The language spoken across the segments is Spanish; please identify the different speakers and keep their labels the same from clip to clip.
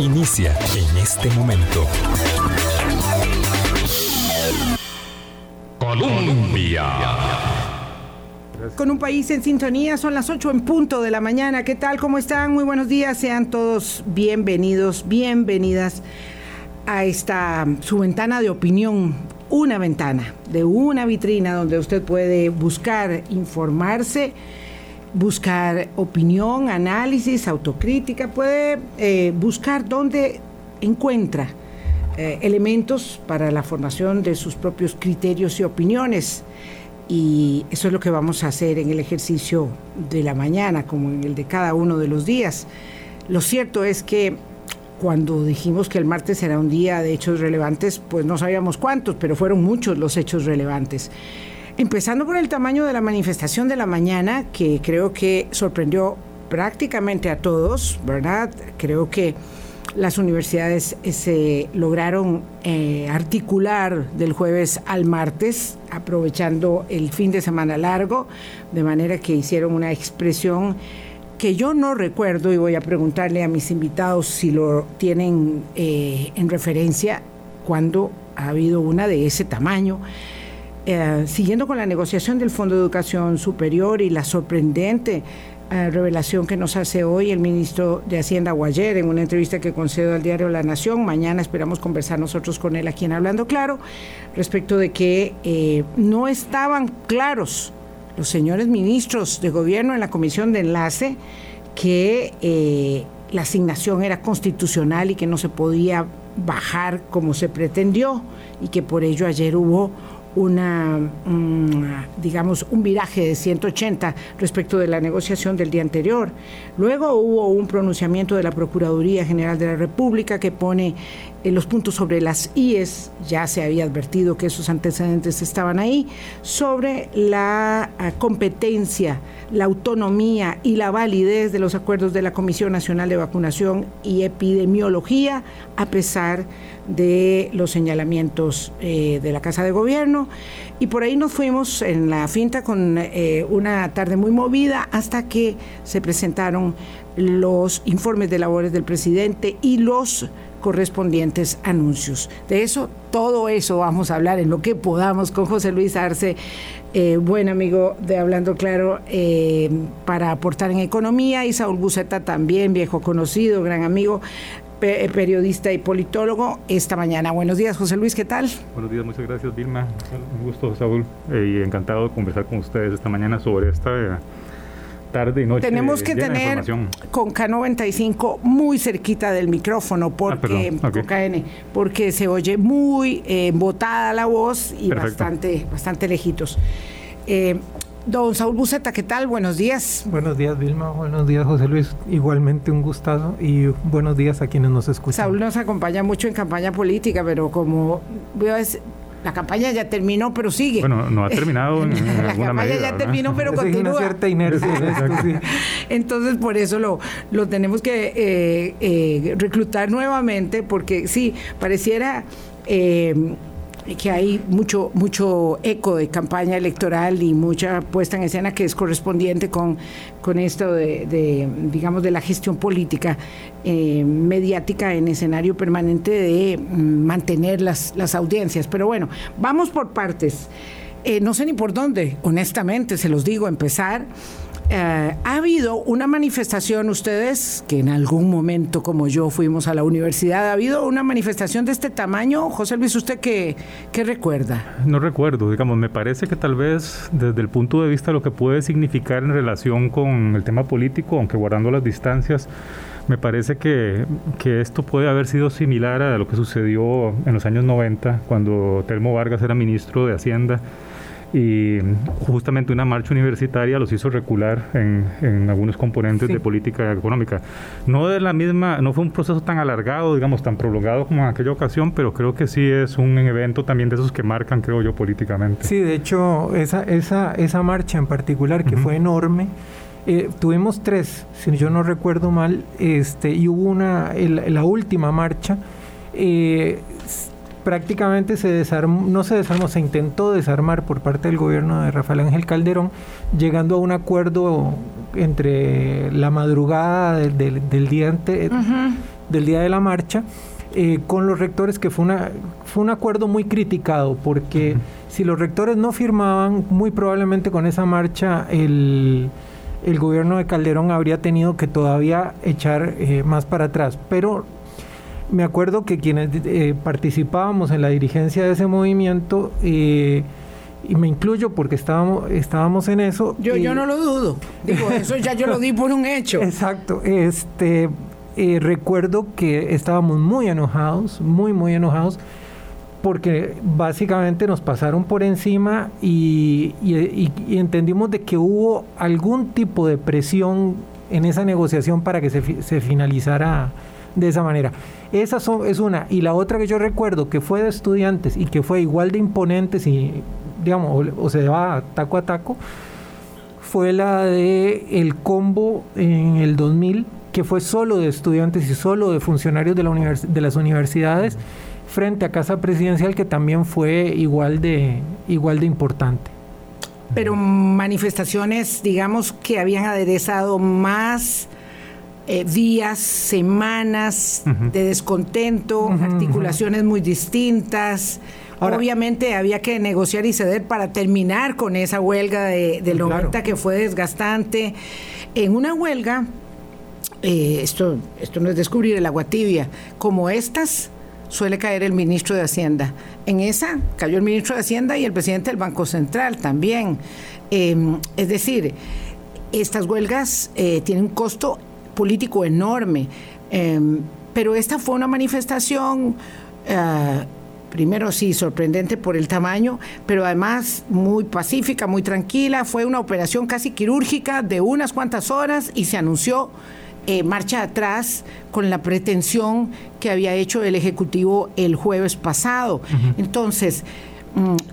Speaker 1: Inicia en este momento. Colombia.
Speaker 2: Con un país en sintonía, son las 8 en punto de la mañana. ¿Qué tal? ¿Cómo están? Muy buenos días. Sean todos bienvenidos, bienvenidas a esta su ventana de opinión, una ventana de una vitrina donde usted puede buscar informarse, buscar opinión, análisis, autocrítica, puede eh, buscar dónde encuentra eh, elementos para la formación de sus propios criterios y opiniones. Y eso es lo que vamos a hacer en el ejercicio de la mañana, como en el de cada uno de los días. Lo cierto es que cuando dijimos que el martes era un día de hechos relevantes, pues no sabíamos cuántos, pero fueron muchos los hechos relevantes. Empezando por el tamaño de la manifestación de la mañana, que creo que sorprendió prácticamente a todos, ¿verdad? Creo que las universidades eh, se lograron eh, articular del jueves al martes, aprovechando el fin de semana largo, de manera que hicieron una expresión que yo no recuerdo y voy a preguntarle a mis invitados si lo tienen eh, en referencia cuando ha habido una de ese tamaño. Siguiendo con la negociación del Fondo de Educación Superior y la sorprendente revelación que nos hace hoy el ministro de Hacienda Guayer en una entrevista que concedo al diario La Nación. Mañana esperamos conversar nosotros con él aquí en Hablando Claro respecto de que eh, no estaban claros los señores ministros de gobierno en la comisión de enlace que eh, la asignación era constitucional y que no se podía bajar como se pretendió y que por ello ayer hubo una, mm, digamos, un viraje de 180 respecto de la negociación del día anterior. Luego hubo un pronunciamiento de la Procuraduría General de la República que pone eh, los puntos sobre las IES, ya se había advertido que esos antecedentes estaban ahí, sobre la ah, competencia, la autonomía y la validez de los acuerdos de la Comisión Nacional de Vacunación y Epidemiología, a pesar de los señalamientos eh, de la Casa de Gobierno. Y por ahí nos fuimos en la finta con eh, una tarde muy movida hasta que se presentaron los informes de labores del presidente y los correspondientes anuncios. De eso, todo eso vamos a hablar en lo que podamos con José Luis Arce, eh, buen amigo de Hablando Claro, para aportar en economía, y Saúl Buceta también, viejo conocido, gran amigo. Eh, periodista y politólogo, esta mañana. Buenos días, José Luis, ¿qué tal?
Speaker 3: Buenos días, muchas gracias, Vilma. Un gusto, Saúl, eh, y encantado de conversar con ustedes esta mañana sobre esta eh, tarde y noche.
Speaker 2: Tenemos que tener con K95 muy cerquita del micrófono, porque, ah, KN, porque se oye muy embotada la voz y bastante, bastante lejitos. Don Saúl Buceta, ¿qué tal? Buenos días.
Speaker 4: Buenos días, Vilma. Buenos días, José Luis. Igualmente un gustazo y buenos días a quienes nos escuchan.
Speaker 2: Saúl nos acompaña mucho en campaña política, pero como veo la campaña ya terminó, pero sigue.
Speaker 3: Bueno, no ha terminado en,
Speaker 2: La campaña ya terminó, pero continúa.
Speaker 4: Una cierta inercia
Speaker 2: Entonces, por eso lo, lo tenemos que eh, eh, reclutar nuevamente, porque sí, pareciera... Eh, que hay mucho, mucho eco de campaña electoral y mucha puesta en escena que es correspondiente con, con esto de, digamos, de la gestión política eh, mediática en escenario permanente de mm, mantener las, las audiencias. Pero bueno, vamos por partes. Eh, no sé ni por dónde, honestamente, se los digo, empezar. Eh, ha habido una manifestación, ustedes que en algún momento como yo fuimos a la universidad, ¿ha habido una manifestación de este tamaño? José Luis, ¿usted qué, qué recuerda?
Speaker 3: No recuerdo, digamos, me parece que tal vez desde el punto de vista de lo que puede significar en relación con el tema político, aunque guardando las distancias, me parece que, que, esto puede haber sido similar a lo que sucedió en los años 90, cuando Telmo Vargas era ministro de Hacienda y justamente una marcha universitaria los hizo recular en, algunos componentes de política económica. No de la misma, no fue un proceso tan alargado, digamos, tan prolongado como en aquella ocasión, pero creo que sí es un evento también de esos que marcan, creo yo, políticamente.
Speaker 4: Sí, de hecho, esa, esa, esa marcha en particular, que fue enorme, eh, tuvimos tres, si yo no recuerdo mal, este, y hubo una, la última marcha, eh, prácticamente se desarmó, no se desarmó, se intentó desarmar por parte del gobierno de Rafael Ángel Calderón, llegando a un acuerdo entre la madrugada del, día del día de la marcha eh, con los rectores que fue una fue un acuerdo muy criticado porque si los rectores no firmaban muy probablemente con esa marcha el el gobierno de Calderón habría tenido que todavía echar eh, más para atrás. Pero me acuerdo que quienes eh, participábamos en la dirigencia de ese movimiento, eh, y me incluyo porque estábamos, estábamos en eso.
Speaker 2: Yo, yo no lo dudo. Digo, eso ya yo lo di por un hecho.
Speaker 4: Exacto. Este, recuerdo que estábamos muy enojados, muy, muy enojados porque básicamente nos pasaron por encima y, entendimos de que hubo algún tipo de presión en esa negociación para que se, finalizara de esa manera. Esa es una. Y la otra que yo recuerdo que fue de estudiantes y que fue igual de imponentes y, digamos, o, se va taco a taco, fue la de el combo en el 2000, que fue solo de estudiantes y solo de funcionarios de, la de las universidades frente a Casa Presidencial que también fue igual de, igual de importante.
Speaker 2: Pero manifestaciones, digamos, que habían aderezado más eh, días, semanas de descontento, articulaciones muy distintas. Obviamente había que negociar y ceder para terminar con esa huelga de, del 90 que fue desgastante. En una huelga, eh, esto, esto no es descubrir el agua tibia, como estas, suele caer el ministro de Hacienda. En esa cayó el ministro de Hacienda y el presidente del Banco Central también. Em, es decir, estas huelgas eh, tienen un costo político enorme, em, pero esta fue una manifestación, eh, primero sí, sorprendente por el tamaño, pero además muy pacífica, muy tranquila. Fue una operación casi quirúrgica de unas cuantas horas y se anunció eh, marcha atrás con la pretensión que había hecho el Ejecutivo el jueves pasado. Entonces,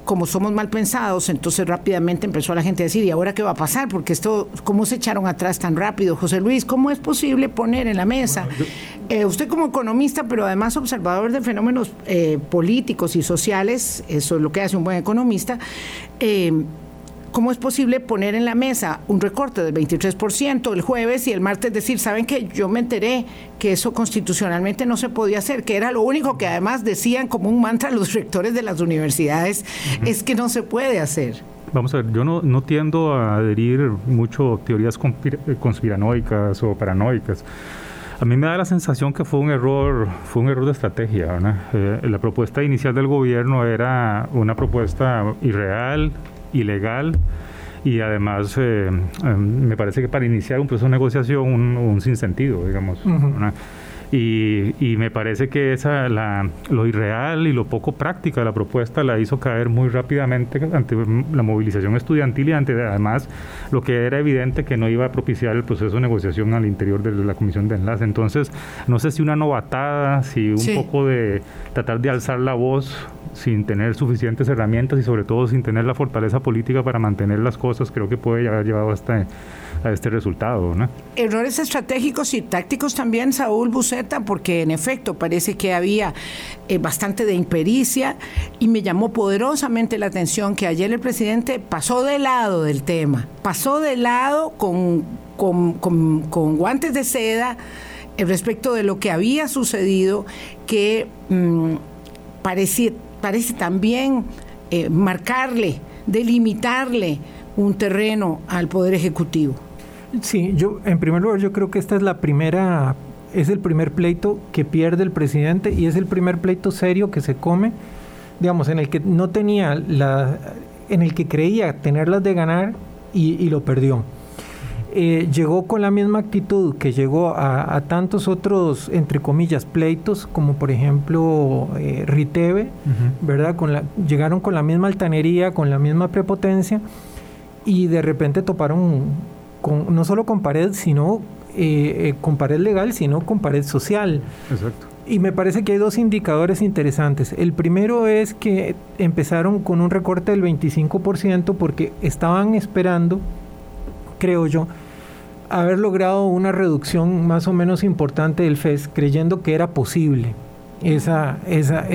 Speaker 2: como somos mal pensados, entonces rápidamente empezó la gente a decir, ¿y ahora qué va a pasar? Porque esto, ¿cómo se echaron atrás tan rápido? José Luis, ¿cómo es posible poner en la mesa? Eh, usted como economista, pero además observador de fenómenos eh, políticos y sociales, eso es lo que hace un buen economista, ¿Cómo es posible poner en la mesa un recorte del 23% el jueves y el martes decir, saben que yo me enteré que eso constitucionalmente no se podía hacer, que era lo único que además decían como un mantra los rectores de las universidades, es que no se puede hacer?
Speaker 3: Vamos a ver, yo no, no tiendo a adherir mucho teorías conspiranoicas o paranoicas. A mí me da la sensación que fue un error, fue un error de estrategia. Eh, la propuesta inicial del gobierno era una propuesta irreal, ilegal y además eh, em, me parece que para iniciar un proceso de negociación un, un sinsentido, digamos. Y, me parece que esa, la, lo irreal y lo poco práctica de la propuesta la hizo caer muy rápidamente ante la movilización estudiantil y ante además lo que era evidente que no iba a propiciar el proceso de negociación al interior de la comisión de enlace. Entonces, no sé si una novatada, si un poco de tratar de alzar la voz sin tener suficientes herramientas y sobre todo sin tener la fortaleza política para mantener las cosas, creo que puede haber llevado hasta a este resultado.
Speaker 2: Errores estratégicos y tácticos también, Saúl Buceta, porque en efecto parece que había eh, bastante de impericia y me llamó poderosamente la atención que ayer el presidente pasó de lado del tema, pasó de lado con, con, guantes de seda eh, respecto de lo que había sucedido, que mm, parece, parece también eh, marcarle, delimitarle un terreno al Poder Ejecutivo.
Speaker 4: Sí, yo en primer lugar yo creo que esta es la primera, es el primer pleito que pierde el presidente y es el primer pleito serio que se come, digamos, en el que no tenía la, en el que creía tenerlas de ganar y, lo perdió. Eh, llegó con la misma actitud que llegó a, tantos otros, entre comillas, pleitos, como por ejemplo eh, Riteve, ¿verdad? Con la, llegaron con la misma altanería, con la misma prepotencia, y de repente toparon no solo con pared, sino eh, eh, con pared legal, sino con pared social. Exacto. Y me parece que hay dos indicadores interesantes. El primero es que empezaron con un recorte del 25% porque estaban esperando, creo yo, haber logrado una reducción más o menos importante del FES, creyendo que era posible. Esa, esa,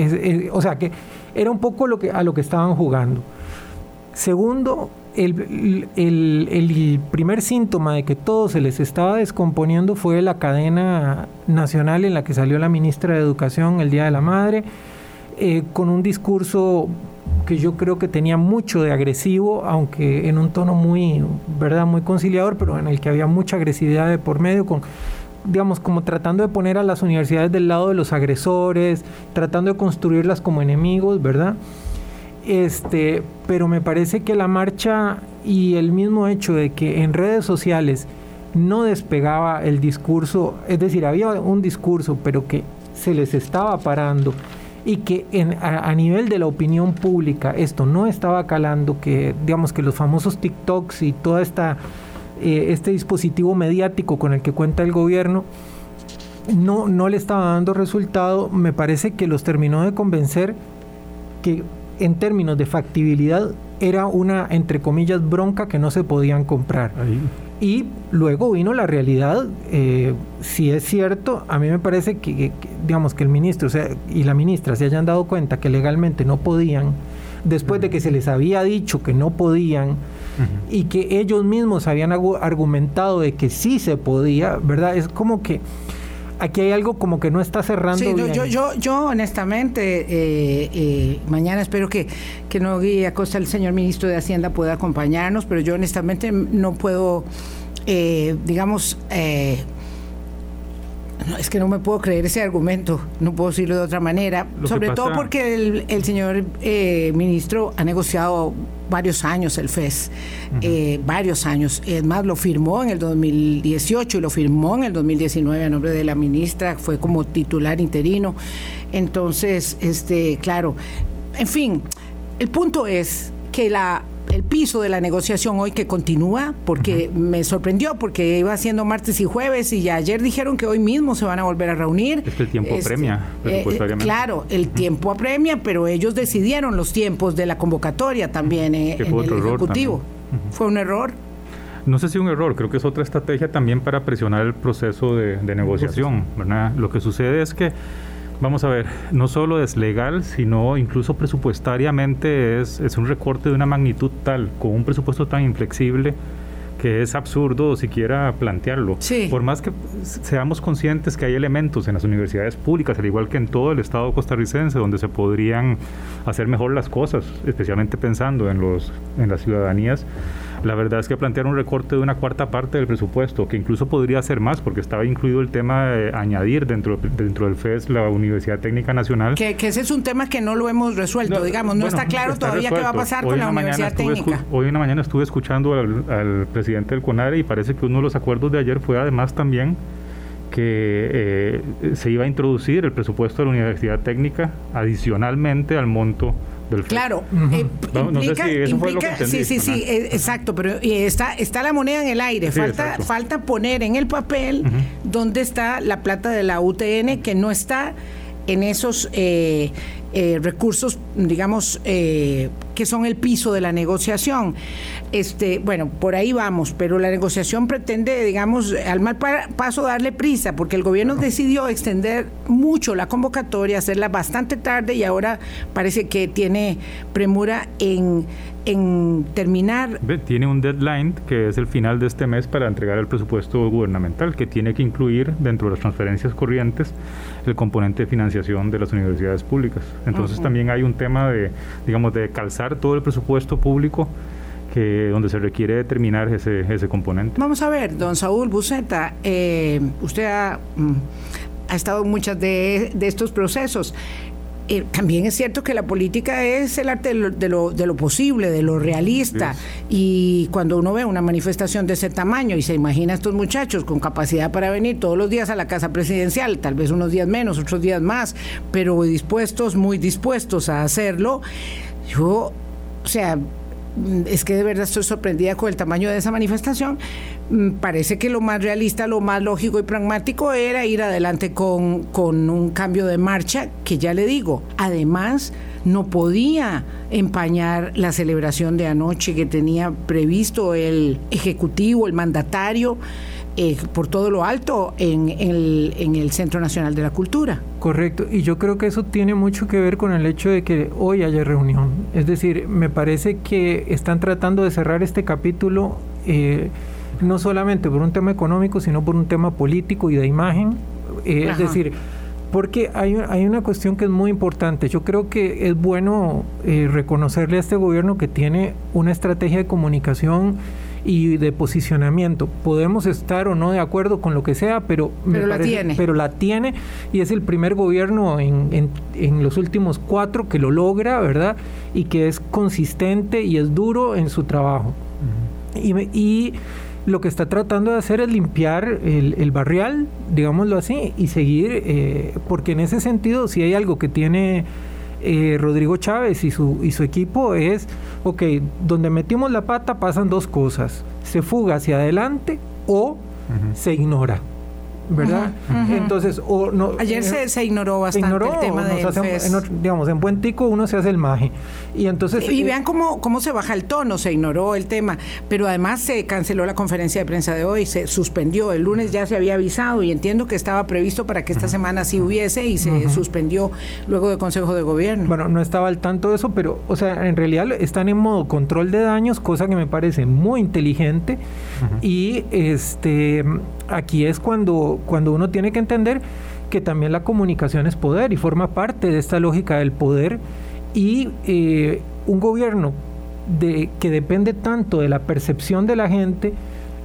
Speaker 4: o sea, que era un poco lo que, a lo que estaban jugando. Segundo, el, el, primer síntoma de que todo se les estaba descomponiendo fue la cadena nacional en la que salió la ministra de Educación el Día de la Madre, eh, con un discurso que yo creo que tenía mucho de agresivo, aunque en un tono muy, ¿verdad? muy conciliador, pero en el que había mucha agresividad de por medio, digamos, como tratando de poner a las universidades del lado de los agresores, tratando de construirlas como enemigos, ¿verdad? Este, pero me parece que la marcha y el mismo hecho de que en redes sociales no despegaba el discurso, es decir, había un discurso, pero que se les estaba parando y que en, a, nivel de la opinión pública esto no estaba calando, que digamos que los famosos TikToks y toda esta eh, este dispositivo mediático con el que cuenta el gobierno no, no le estaba dando resultado, me parece que los terminó de convencer que en términos de factibilidad era una, entre comillas, bronca que no se podían comprar. Y luego vino la realidad, eh, si es cierto, a mí me parece que, digamos, que el ministro y la ministra se hayan dado cuenta que legalmente no podían, después de que se les había dicho que no podían, y que ellos mismos habían argumentado de que sí se podía, ¿verdad? Es como que aquí hay algo como que no está cerrando. Sí,
Speaker 2: Yo, yo, yo honestamente, eh, eh, mañana espero que, que no guíe a costa el señor ministro de Hacienda pueda acompañarnos, pero yo honestamente no puedo, eh, digamos, es que no me puedo creer ese argumento, no puedo decirlo de otra manera, sobre todo porque el, el señor ministro ha negociado varios años el FES, eh, varios años. Es más, lo firmó en el 2018 y lo firmó en el 2019 a nombre de la ministra, fue como titular interino. Entonces, este, claro, en fin, el punto es que la el piso de la negociación hoy que continúa, porque me sorprendió, porque iba siendo martes y jueves y ya ayer dijeron que hoy mismo se van a volver a reunir.
Speaker 3: Es que el tiempo
Speaker 2: este,
Speaker 3: apremia,
Speaker 2: eh, eh, claro, el tiempo apremia, pero ellos decidieron los tiempos de la convocatoria también eh, en el Ejecutivo. Fue un error.
Speaker 3: No sé si un error, creo que es otra estrategia también para presionar el proceso de, de negociación, ¿verdad? Lo que sucede es que Vamos a ver, no solo es legal, sino incluso presupuestariamente es, es un recorte de una magnitud tal, con un presupuesto tan inflexible que es absurdo siquiera plantearlo. Por más que seamos conscientes que hay elementos en las universidades públicas, al igual que en todo el Estado costarricense, donde se podrían hacer mejor las cosas, especialmente pensando en, los, en las ciudadanías, la verdad es que plantear un recorte de una cuarta parte del presupuesto, que incluso podría ser más, porque estaba incluido el tema de añadir dentro, dentro del FES la Universidad Técnica Nacional.
Speaker 2: Que, ese es un tema que no lo hemos resuelto, digamos, no está claro todavía qué va a pasar con la Universidad Técnica.
Speaker 3: Hoy en la mañana estuve escuchando al, presidente del CONARE y parece que uno de los acuerdos de ayer fue además también que eh, se iba a introducir el presupuesto de la Universidad Técnica adicionalmente al monto
Speaker 2: Claro, eh, sí, sí, sí, eh, exacto, pero está, está la moneda en el aire, falta, falta poner en el papel dónde está la plata de la UTN que no está en esos eh, eh, recursos, digamos, eh, que son el piso de la negociación. Este, bueno, por ahí vamos, pero la negociación pretende, digamos, al mal paso darle prisa, porque el gobierno decidió extender mucho la convocatoria, hacerla bastante tarde y ahora parece que tiene premura en en terminar.
Speaker 3: Tiene un deadline que es el final de este mes para entregar el presupuesto gubernamental, que tiene que incluir dentro de las transferencias corrientes el componente de financiación de las universidades públicas. Entonces también hay un tema de, digamos, de calzar todo el presupuesto público que donde se requiere determinar ese, ese componente.
Speaker 2: Vamos a ver, don Saúl Buceta, eh, usted ha, mm, ha estado en muchos de, de estos procesos. Eh, también es cierto que la política es el arte de lo, de lo, posible, de lo realista. Y cuando uno ve una manifestación de ese tamaño y se imagina a estos muchachos con capacidad para venir todos los días a la casa presidencial, tal vez unos días menos, otros días más, pero dispuestos, muy dispuestos a hacerlo, yo, o sea, es que de verdad estoy sorprendida con el tamaño de esa manifestación. Mm, parece que lo más realista, lo más lógico y pragmático era ir adelante con, con un cambio de marcha que ya le digo, además no podía empañar la celebración de anoche que tenía previsto el Ejecutivo, el mandatario. Eh, por todo lo alto en, el, en el Centro Nacional de la Cultura.
Speaker 4: Correcto, y yo creo que eso tiene mucho que ver con el hecho de que hoy haya reunión. Es decir, me parece que están tratando de cerrar este capítulo eh, no solamente por un tema económico, sino por un tema político y de imagen. Eh, es decir, porque hay, hay, una cuestión que es muy importante. Yo creo que es bueno eh, reconocerle a este gobierno que tiene una estrategia de comunicación y de posicionamiento. Podemos estar o no de acuerdo con lo que sea, pero,
Speaker 2: pero la tiene.
Speaker 4: Pero la tiene y es el primer gobierno en, en, los últimos cuatro que lo logra, ¿verdad? Y que es consistente y es duro en su trabajo. y, y lo que está tratando de hacer es limpiar el, barrial, digámoslo así, y seguir, eh, porque en ese sentido, si hay algo que tiene eh, Rodrigo Chávez y su, y su equipo es, ok, donde metimos la pata pasan dos cosas, se fuga hacia adelante o se ignora. ¿Verdad? Entonces, o no,
Speaker 2: ayer se, se, ignoró bastante el tema de
Speaker 4: en, digamos, en buen tico uno se hace el maje. Y entonces
Speaker 2: y, eh, vean cómo cómo se baja el tono, se ignoró el tema, pero además se canceló la conferencia de prensa de hoy, se suspendió. El lunes ya se había avisado y entiendo que estaba previsto para que esta semana sí hubiese y se suspendió luego del Consejo de Gobierno.
Speaker 4: Bueno, no estaba al tanto de eso, pero o sea, en realidad están en modo control de daños, cosa que me parece muy inteligente y este aquí es cuando, cuando uno tiene que entender que también la comunicación es poder y forma parte de esta lógica del poder y eh, un gobierno de, que depende tanto de la percepción de la gente,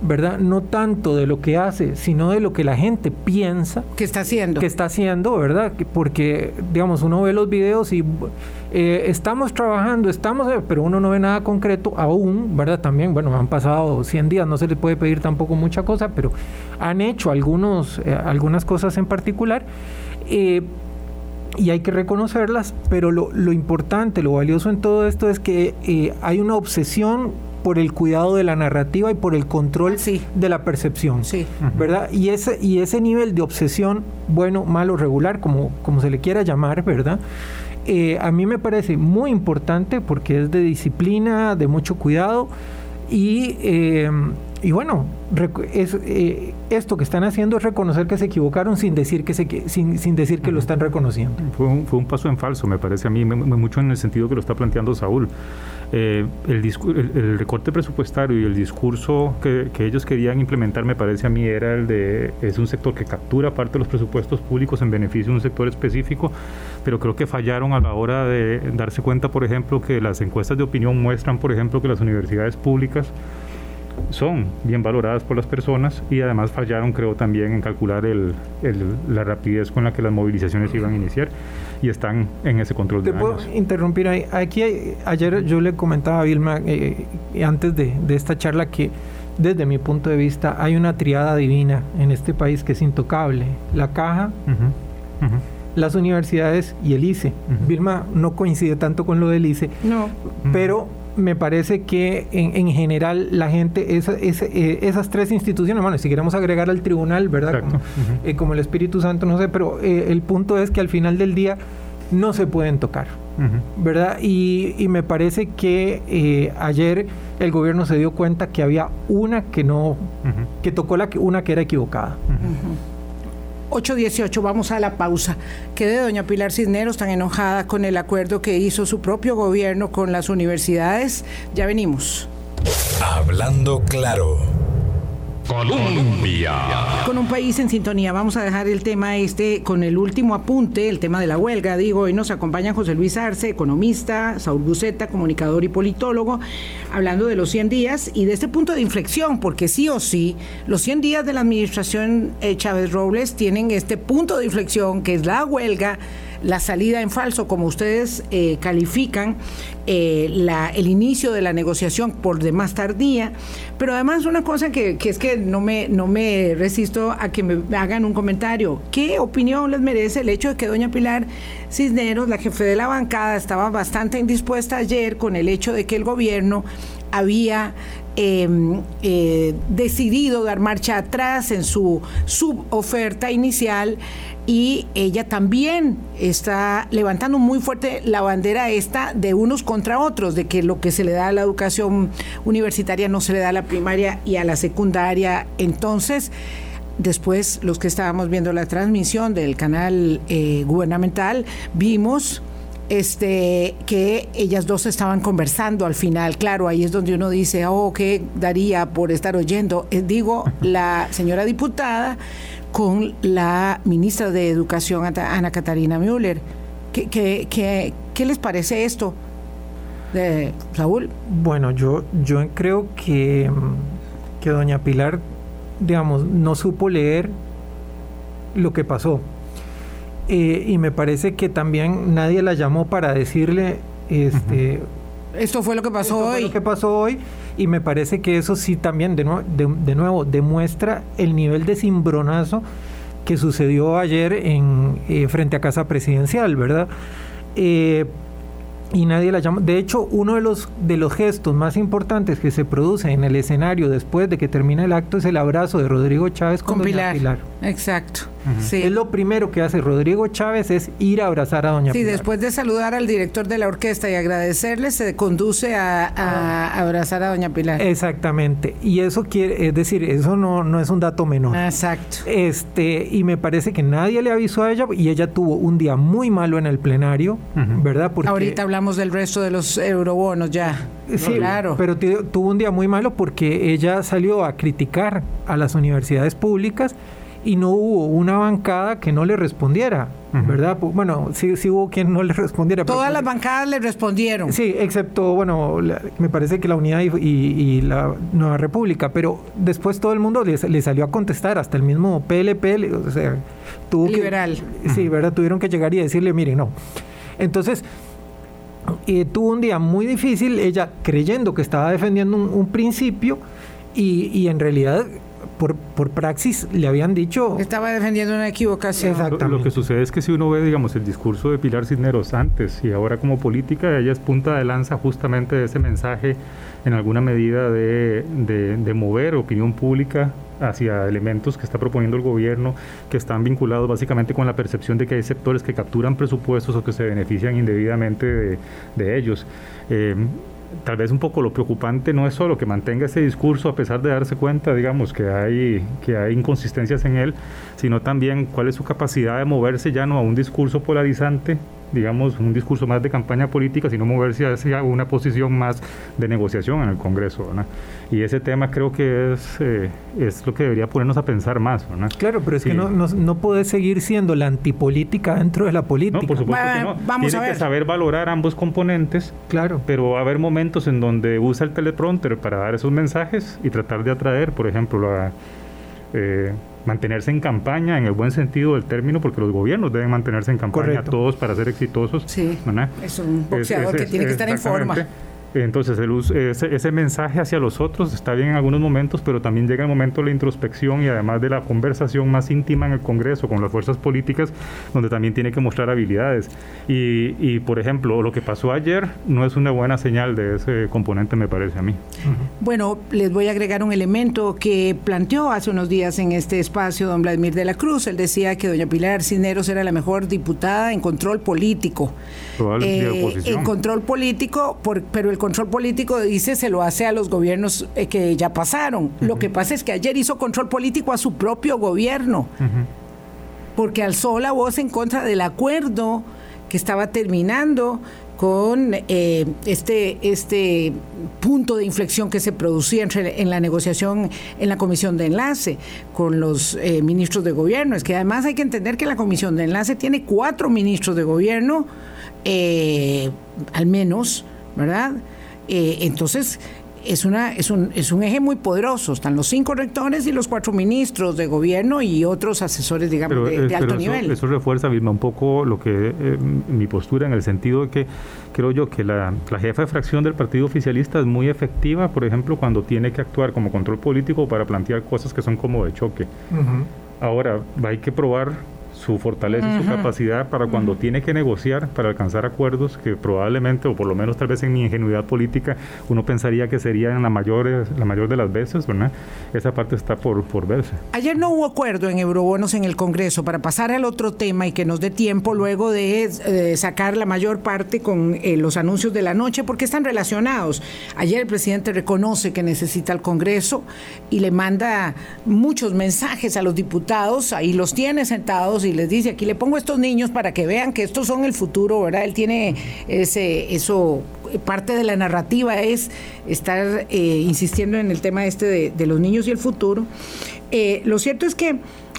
Speaker 4: ¿verdad? No tanto de lo que hace, sino de lo que la gente piensa.
Speaker 2: Que está haciendo.
Speaker 4: Que está haciendo, ¿verdad? Porque, digamos, uno ve los videos y eh, estamos trabajando, estamos, eh, pero uno no ve nada concreto aún, ¿verdad? También, bueno, han pasado 100 días, no se le puede pedir tampoco mucha cosa, pero han hecho algunos, eh, algunas cosas en particular. y hay que reconocerlas, pero lo, lo, importante, lo valioso en todo esto es que hay una obsesión por el cuidado de la narrativa y por el control de la percepción.
Speaker 2: Sí.
Speaker 4: ¿Verdad? Y ese, y ese nivel de obsesión, bueno, malo, regular, como, como se le quiera llamar, ¿verdad? Eh, a mí me parece muy importante porque es de disciplina, de mucho cuidado y, eh, y bueno, es, eh, esto que están haciendo es reconocer que se equivocaron sin decir que, se, sin, sin decir que lo están reconociendo.
Speaker 3: Fue un, fue un paso en falso, me parece a mí, mucho en el sentido que lo está planteando Saúl. Eh, el, el, recorte presupuestario y el discurso que, ellos querían implementar, me parece a mí, era el de, es un sector que captura parte de los presupuestos públicos en beneficio de un sector específico, pero creo que fallaron a la hora de darse cuenta, por ejemplo, que las encuestas de opinión muestran, por ejemplo, que las universidades públicas son bien valoradas por las personas y además fallaron creo también en calcular el, la rapidez con la que las movilizaciones iban a iniciar y están en ese control
Speaker 4: ¿Te puedo interrumpir ahí? Aquí ayer yo le comentaba a Vilma eh, antes de, esta charla que desde mi punto de vista hay una triada divina en este país que es intocable. La caja, las universidades y el ICE. Vilma no coincide tanto con lo del ICE,
Speaker 2: no.
Speaker 4: pero me parece que en, general la gente, esa, eh, esas tres instituciones, bueno, si queremos agregar al tribunal, ¿verdad? Eh, como, el Espíritu Santo, no sé, pero eh, el punto es que al final del día no se pueden tocar, ¿verdad? Y, me parece que ayer el gobierno se dio cuenta que había una que no, que tocó la, una que era equivocada.
Speaker 2: 8.18, vamos a la pausa. Quede doña Pilar Cisneros tan enojada con el acuerdo que hizo su propio gobierno con las universidades. Ya venimos.
Speaker 1: Hablando claro. Colombia.
Speaker 2: Con un país en sintonía, vamos a dejar el tema este con el último apunte, el tema de la huelga. Digo, hoy nos acompaña José Luis Arce, economista, Saúl Buceta, comunicador y politólogo, hablando de los 100 días y de este punto de inflexión, porque sí o sí, los 100 días de la administración eh, Chávez Robles tienen este punto de inflexión que es la huelga la salida en falso, como ustedes eh, califican, eh, el inicio de la negociación por demás tardía, pero además una cosa que, es que no me, no me resisto a que me hagan un comentario. ¿Qué opinión les merece el hecho de que doña Pilar Cisneros, la jefe de la bancada, estaba bastante indispuesta ayer con el hecho de que el gobierno había em, eh, decidido dar marcha atrás en su suboferta inicial y ella también está levantando muy fuerte la bandera esta de unos contra otros, de que lo que se le da a la educación universitaria no se le da a la primaria y a la secundaria. Entonces, después los que estábamos viendo la transmisión del canal eh, gubernamental, vimos este, que ellas dos estaban conversando al final. Claro, ahí es donde uno dice, oh, ¿qué daría por estar oyendo? Eh, digo, la señora diputada con la ministra de Educación, Ana Catarina Müller. ¿Qué, qué, les parece esto, de Saúl?
Speaker 4: Bueno, yo, yo creo que, que doña Pilar, digamos, no supo leer lo que pasó. Eh, y me parece que también nadie la llamó para decirle, este,
Speaker 2: esto fue lo que pasó hoy.
Speaker 4: lo que pasó hoy y me parece que eso sí también de, de, nuevo demuestra el nivel de cimbronazo que sucedió ayer en eh, frente a Casa Presidencial, ¿verdad? Eh, y nadie la llama. De hecho, uno de los, de los gestos más importantes que se produce en el escenario después de que termina el acto es el abrazo de Rodrigo Chávez con, Pilar.
Speaker 2: Exacto.
Speaker 4: Es lo primero que hace Rodrigo Chávez es ir a abrazar a doña
Speaker 2: sí,
Speaker 4: Pilar.
Speaker 2: Sí, después de saludar al director de la orquesta y agradecerle, se conduce a, ah. abrazar a doña Pilar.
Speaker 4: Exactamente. Y eso quiere, es decir, eso no, no es un dato menor.
Speaker 2: Exacto.
Speaker 4: Este, y me parece que nadie le avisó a ella y ella tuvo un día muy malo en el plenario, ¿verdad?
Speaker 2: Porque, Ahorita hablamos del resto de los eurobonos ya.
Speaker 4: Sí, claro. Pero tuvo un día muy malo porque ella salió a criticar a las universidades públicas y no hubo una bancada que no le respondiera, ¿verdad? Bueno, sí, sí hubo quien no le respondiera.
Speaker 2: Todas las bancadas le respondieron.
Speaker 4: Sí, excepto, bueno, me parece que la Unidad y, la Nueva República, pero después todo el mundo le, salió a contestar, hasta el mismo PLP, o sea, tuvo
Speaker 2: Liberal.
Speaker 4: sí, ¿verdad? Tuvieron que llegar y decirle, mire, no. Entonces, eh, tuvo un día muy difícil, ella creyendo que estaba defendiendo un, principio y, y en realidad por, por praxis le habían dicho...
Speaker 2: Estaba defendiendo una equivocación.
Speaker 3: Exactamente. Lo, que sucede es que si uno ve, digamos, el discurso de Pilar Cisneros antes y ahora como política, ella es punta de lanza justamente de ese mensaje en alguna medida de, de, mover opinión pública hacia elementos que está proponiendo el gobierno que están vinculados básicamente con la percepción de que hay sectores que capturan presupuestos o que se benefician indebidamente de, de ellos. Eh, tal vez un poco lo preocupante no es solo que mantenga ese discurso a pesar de darse cuenta, digamos, que hay, que hay inconsistencias en él, sino también cuál es su capacidad de moverse ya no a un discurso polarizante, digamos, un discurso más de campaña política, sino moverse hacia una posición más de negociación en el Congreso. Y ese tema creo que es, eh, es lo que debería ponernos a pensar más.
Speaker 4: Claro, pero es que no, no, puede seguir siendo la antipolítica dentro de la política.
Speaker 3: No, por supuesto que no. Vamos Tiene que saber valorar ambos componentes,
Speaker 4: claro.
Speaker 3: pero va a haber momentos en donde usa el teleprompter para dar esos mensajes y tratar de atraer, por ejemplo, a... Eh, mantenerse en campaña en el buen sentido del término, porque los gobiernos deben mantenerse en campaña todos para ser exitosos.
Speaker 2: Sí, es un boxeador que tiene que estar en forma.
Speaker 3: Entonces, ese, mensaje hacia los otros está bien en algunos momentos, pero también llega el momento de la introspección y además de la conversación más íntima en el Congreso con las fuerzas políticas, donde también tiene que mostrar habilidades. Y, por ejemplo, lo que pasó ayer no es una buena señal de ese componente, me parece a mí.
Speaker 2: Bueno, les voy a agregar un elemento que planteó hace unos días en este espacio don Vladimir de la Cruz. Él decía que doña Pilar Cineros era la mejor diputada en control político.
Speaker 3: Eh,
Speaker 2: en control político, por, pero el control político dice se lo hace a los gobiernos eh, que ya pasaron. Lo que pasa es que ayer hizo control político a su propio gobierno, porque alzó la voz en contra del acuerdo que estaba terminando con eh, este, este punto de inflexión que se producía entre, en la negociación en la comisión de enlace con los eh, ministros de gobierno. Es que además hay que entender que la comisión de enlace tiene cuatro ministros de gobierno, al menos, ¿verdad? Eh, entonces, es, una, es, un, es un eje muy poderoso. Están los cinco rectores y los cuatro ministros de gobierno y otros asesores, digamos, de, alto nivel.
Speaker 3: Eso refuerza, Vilma, un poco lo que eh, mi postura en el sentido de que creo yo que la, jefa de fracción del partido oficialista es muy efectiva, por ejemplo, cuando tiene que actuar como control político para plantear cosas que son como de choque. Ahora, hay que probar su fortaleza y su capacidad para cuando tiene que negociar, para alcanzar acuerdos que probablemente, o por lo menos tal vez en mi ingenuidad política, uno pensaría que serían la mayor, la mayor de las veces, ¿verdad? Esa parte está por, por verse.
Speaker 2: Ayer no hubo acuerdo en eurobonos en el Congreso para pasar al otro tema y que nos dé tiempo luego de eh, sacar la mayor parte con eh, los anuncios de la noche, porque están relacionados. Ayer el presidente reconoce que necesita el Congreso y le manda muchos mensajes a los diputados, ahí los tiene sentados y les dice, aquí le pongo estos niños para que vean que estos son el futuro, ¿verdad? Él tiene ese, eso, parte de la narrativa es estar eh, insistiendo en el tema este de, los niños y el futuro. Eh, lo cierto es que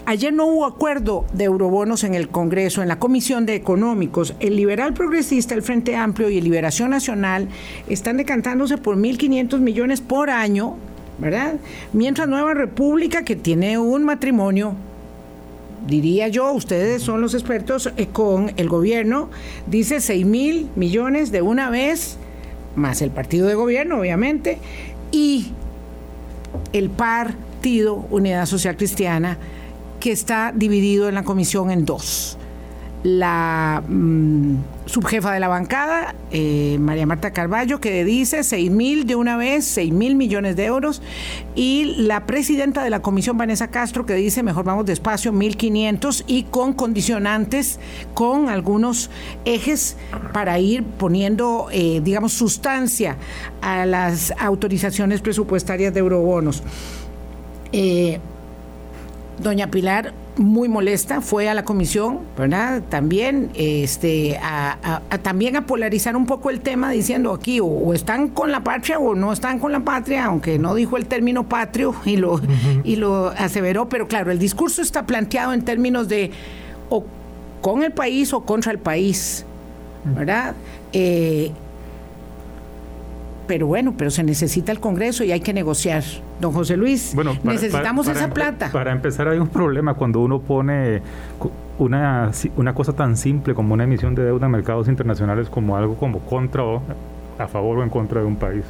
Speaker 2: Ayer no hubo acuerdo de eurobonos en el Congreso, en la Comisión de Económicos. El liberal progresista, el Frente Amplio y el Liberación Nacional están decantándose por 1.500 millones por año, ¿verdad? Mientras Nueva República, que tiene un matrimonio diría yo, ustedes son los expertos eh, con el gobierno, dice 6 mil millones de una vez, más el partido de gobierno, obviamente, y el partido Unidad Social Cristiana, que está dividido en la comisión en dos la mm, subjefa de la bancada, eh, María Marta Carballo, que dice 6 mil de una vez, 6 mil millones de euros, y la presidenta de la comisión, Vanessa Castro, que dice mejor vamos despacio, 1.500 y con condicionantes, con algunos ejes para ir poniendo, eh, digamos, sustancia a las autorizaciones presupuestarias de eurobonos. Eh, doña Pilar muy molesta, fue a la comisión, ¿verdad? También, este, a, también a polarizar un poco el tema diciendo aquí o, están con la patria o no están con la patria, aunque no dijo el término patrio y lo, y lo aseveró, pero claro, el discurso está planteado en términos de o con el país o contra el país, ¿verdad? Eh, pero bueno, pero se necesita el Congreso y hay que negociar. Don José Luis, bueno, necesitamos esa plata.
Speaker 3: Para empezar, hay un problema cuando uno pone una, una cosa tan simple como una emisión de deuda en mercados internacionales como algo como contra o a favor o en contra de un país.